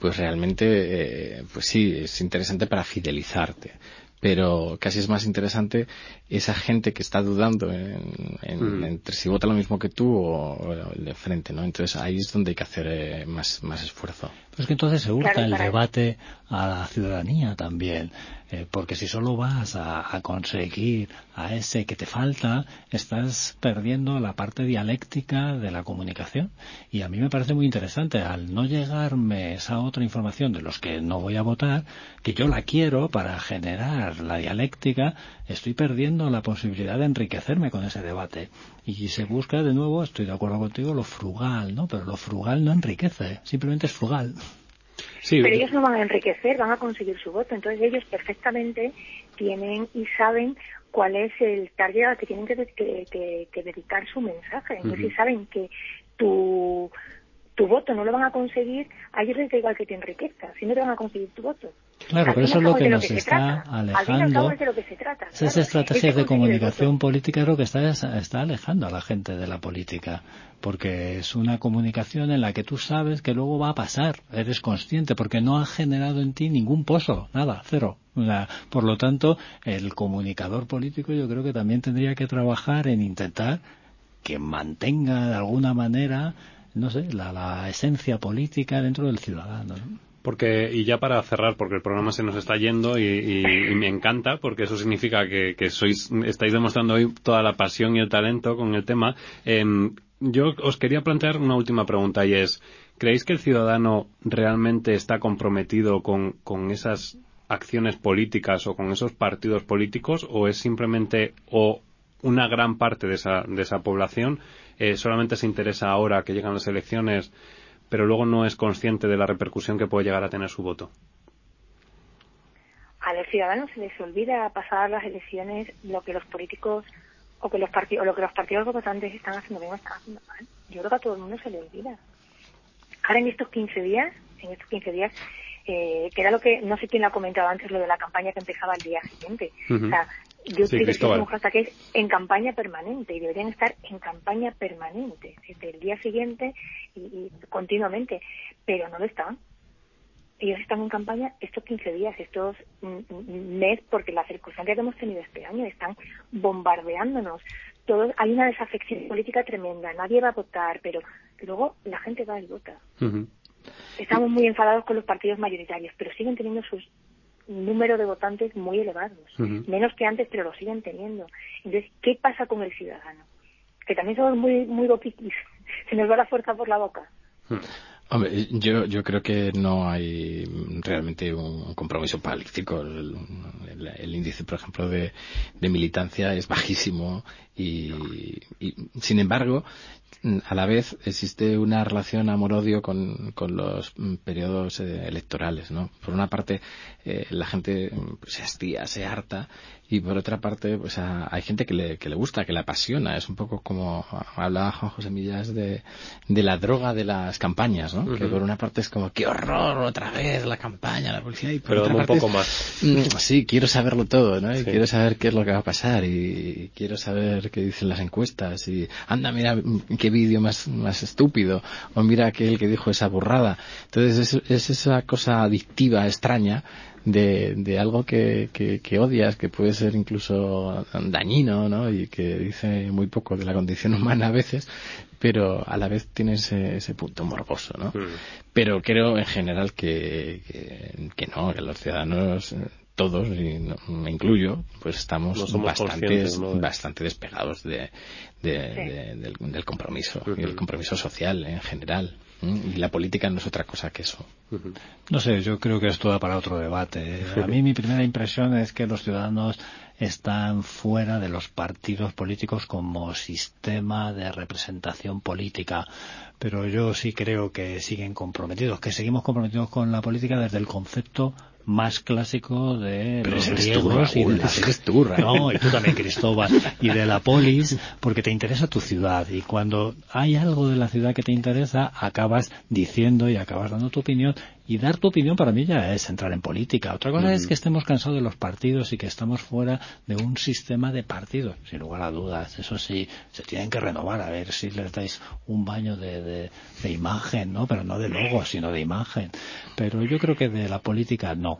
pues realmente, eh, pues sí, es interesante para fidelizarte pero casi es más interesante esa gente que está dudando en, mm. entre si vota lo mismo que tú o, el de frente, ¿no? Entonces ahí es donde hay que hacer eh, más, más esfuerzo. Pues que entonces se hurta el debate a la ciudadanía también. Eh, porque si solo vas a, conseguir a ese que te falta, estás perdiendo la parte dialéctica de la comunicación. Y a mí me parece muy interesante, al no llegarme esa otra información de los que no voy a votar, que yo la quiero para generar la dialéctica, estoy perdiendo la posibilidad de enriquecerme con ese debate. Y se busca de nuevo, estoy de acuerdo contigo, lo frugal, ¿no? Pero lo frugal no enriquece, simplemente es frugal. Pero ellos no van a enriquecer, van a conseguir su voto. Entonces ellos perfectamente tienen y saben cuál es el target al que tienen que, dedicar su mensaje. Entonces saben que tu, tu voto no lo van a conseguir, a ellos les da igual que te enriquezca, si no te van a conseguir tu voto. Claro, pero eso es lo que nos está alejando. Esas estrategias de comunicación política es lo que está, está alejando a la gente de la política. Porque es una comunicación en la que tú sabes que luego va a pasar. Eres consciente porque no ha generado en ti ningún pozo. Nada, cero. Por lo tanto, el comunicador político yo creo que también tendría que trabajar en intentar que mantenga de alguna manera, no sé, la, la esencia política dentro del ciudadano. Porque, y ya para cerrar, porque el programa se nos está yendo y, me encanta, porque eso significa que, sois, estáis demostrando hoy toda la pasión y el talento con el tema. Em, yo os quería plantear una última pregunta y es, ¿creéis que el ciudadano realmente está comprometido con, esas acciones políticas o con esos partidos políticos o es simplemente o una gran parte de esa, de esa población eh, solamente se interesa ahora que llegan las elecciones pero luego no es consciente de la repercusión que puede llegar a tener su voto. A los ciudadanos se les olvida pasar las elecciones lo que los políticos o que los partidos lo que los partidos votantes están haciendo bien o están haciendo mal. Yo creo que a todo el mundo se le olvida. Ahora en estos 15 días, en estos 15 días, eh, que era lo que, no sé quién lo ha comentado antes, lo de la campaña que empezaba el día siguiente. O sea, yo sí, que es un hashtag que es en campaña permanente y deberían estar en campaña permanente desde el día siguiente y, continuamente, pero no lo están. Ellos están en campaña estos 15 días, estos meses, porque las circunstancias que hemos tenido este año están bombardeándonos. Todo, hay una desafección política tremenda, nadie va a votar, pero luego la gente va y vota. Estamos muy enfadados con los partidos mayoritarios, pero siguen teniendo sus número de votantes muy elevados, menos que antes, pero lo siguen teniendo. Entonces, ¿qué pasa con el ciudadano? Que también somos muy muy boquitis, [laughs] se nos va la fuerza por la boca. Hombre, yo, yo creo que no hay realmente un compromiso político. El, índice, por ejemplo, de, de militancia es bajísimo y, y, sin embargo, a la vez existe una relación amor-odio con, con, los mm, periodos eh, electorales, ¿no? Por una parte, eh, la gente pues, se hastía, se harta, y por otra parte, pues hay gente que le, que le gusta, que le apasiona. Es un poco como hablaba Juan José Millas de, de la droga de las campañas, ¿no? Que por una parte es como, qué horror, otra vez la campaña, la policía, y por Pero otra un parte poco más. Mm, sí, quiero saberlo todo, ¿no? Y quiero saber qué es lo que va a pasar, y quiero saber qué dicen las encuestas, y anda, mira, qué vídeo más, más estúpido, o mira aquel que dijo esa burrada. Entonces es, es esa cosa adictiva, extraña, de, de algo que, que, que, odias, que puede ser incluso dañino, ¿no? Y que dice muy poco de la condición [laughs] humana a veces, pero a la vez tiene ese, ese punto morboso, ¿no? Mm. Pero creo en general que, que, no, que los ciudadanos todos, y me incluyo, pues estamos bastante, ¿no? bastante despegados de, de, sí. del, del, compromiso, y el compromiso social en general. Y la política no es otra cosa que eso. No sé, yo creo que esto da para otro debate. A mí mi primera impresión es que los ciudadanos están fuera de los partidos políticos como sistema de representación política. Pero yo sí creo que siguen comprometidos, que seguimos comprometidos con la política desde el concepto más clásico de Pero los griegos tú, y de la... Raúl. No, y tú también, Cristóbal, y de la polis, porque te interesa tu ciudad. Y cuando hay algo de la ciudad que te interesa, acabas diciendo y acabas dando tu opinión. Y dar tu opinión para mí ya es entrar en política. Otra cosa es que estemos cansados de los partidos y que estamos fuera de un sistema de partidos. Sin lugar a dudas, eso sí, se tienen que renovar, a ver si les dais un baño de, de, de imagen, ¿no? Pero no de logo, sino de imagen. Pero yo creo que de la política no.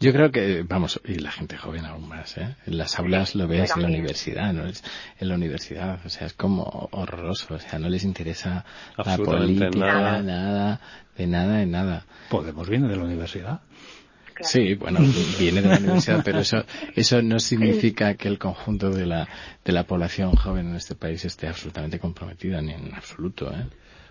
Yo creo que, vamos, y la gente joven aún más, ¿eh? En las aulas lo ves en la universidad, ¿no? Es, en la universidad, o sea, es como horroroso, o sea, no les interesa la política, nada. nada, de nada, de nada. Podemos viene de la universidad. Claro. Sí, bueno, viene de la universidad, pero eso, eso no significa que el conjunto de la, de la población joven en este país esté absolutamente comprometida, ni en absoluto, ¿eh?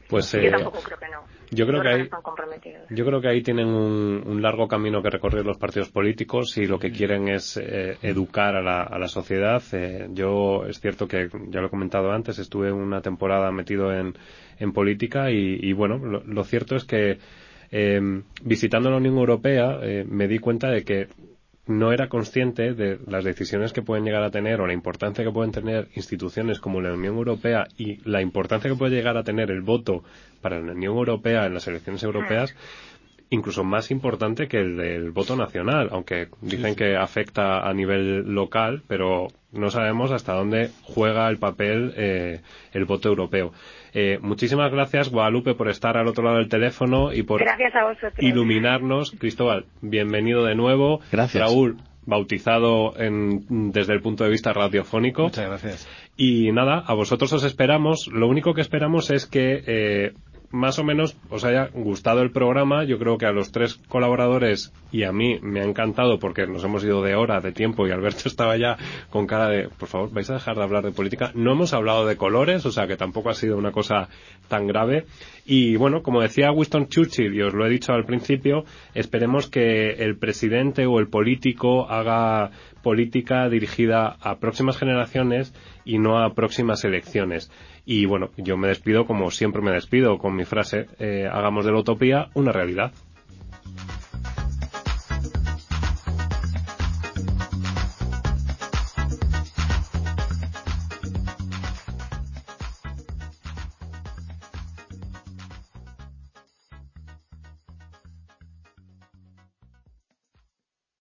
Pues Yo eh, tampoco creo que no. Yo creo que están comprometidos. Yo creo que ahí tienen un, un largo camino que recorrer los partidos políticos y lo que quieren es eh, educar a la, a la sociedad. Eh, yo es cierto que, ya lo he comentado antes, estuve una temporada metido en, en política y, y bueno, lo, lo, cierto es que eh, visitando la Unión Europea eh, me di cuenta de que no era consciente de las decisiones que pueden llegar a tener o la importancia que pueden tener instituciones como la Unión Europea y la importancia que puede llegar a tener el voto para la Unión Europea en las elecciones europeas incluso más importante que el del voto nacional, aunque dicen que afecta a nivel local, pero no sabemos hasta dónde juega el papel eh, el voto europeo. Eh, muchísimas gracias, Guadalupe, por estar al otro lado del teléfono y por Gracias a vosotros. iluminarnos. Cristóbal, bienvenido de nuevo. Gracias. Raúl, bautizado en, desde el punto de vista radiofónico. Muchas gracias. Y nada, a vosotros os esperamos. Lo único que esperamos es que eh, más o menos os haya gustado el programa. Yo creo que a los tres colaboradores y a mí me ha encantado porque nos hemos ido de hora, de tiempo y Alberto [laughs] estaba ya con cara de, por favor, vais a dejar de hablar de política. No hemos hablado de colores, o sea que tampoco ha sido una cosa tan grave. Y bueno, como decía Winston Churchill, y os lo he dicho al principio, esperemos que el presidente o el político haga política dirigida a próximas generaciones y no a próximas elecciones. Y bueno, yo me despido como siempre me despido con mi frase, eh, hagamos de la utopía una realidad.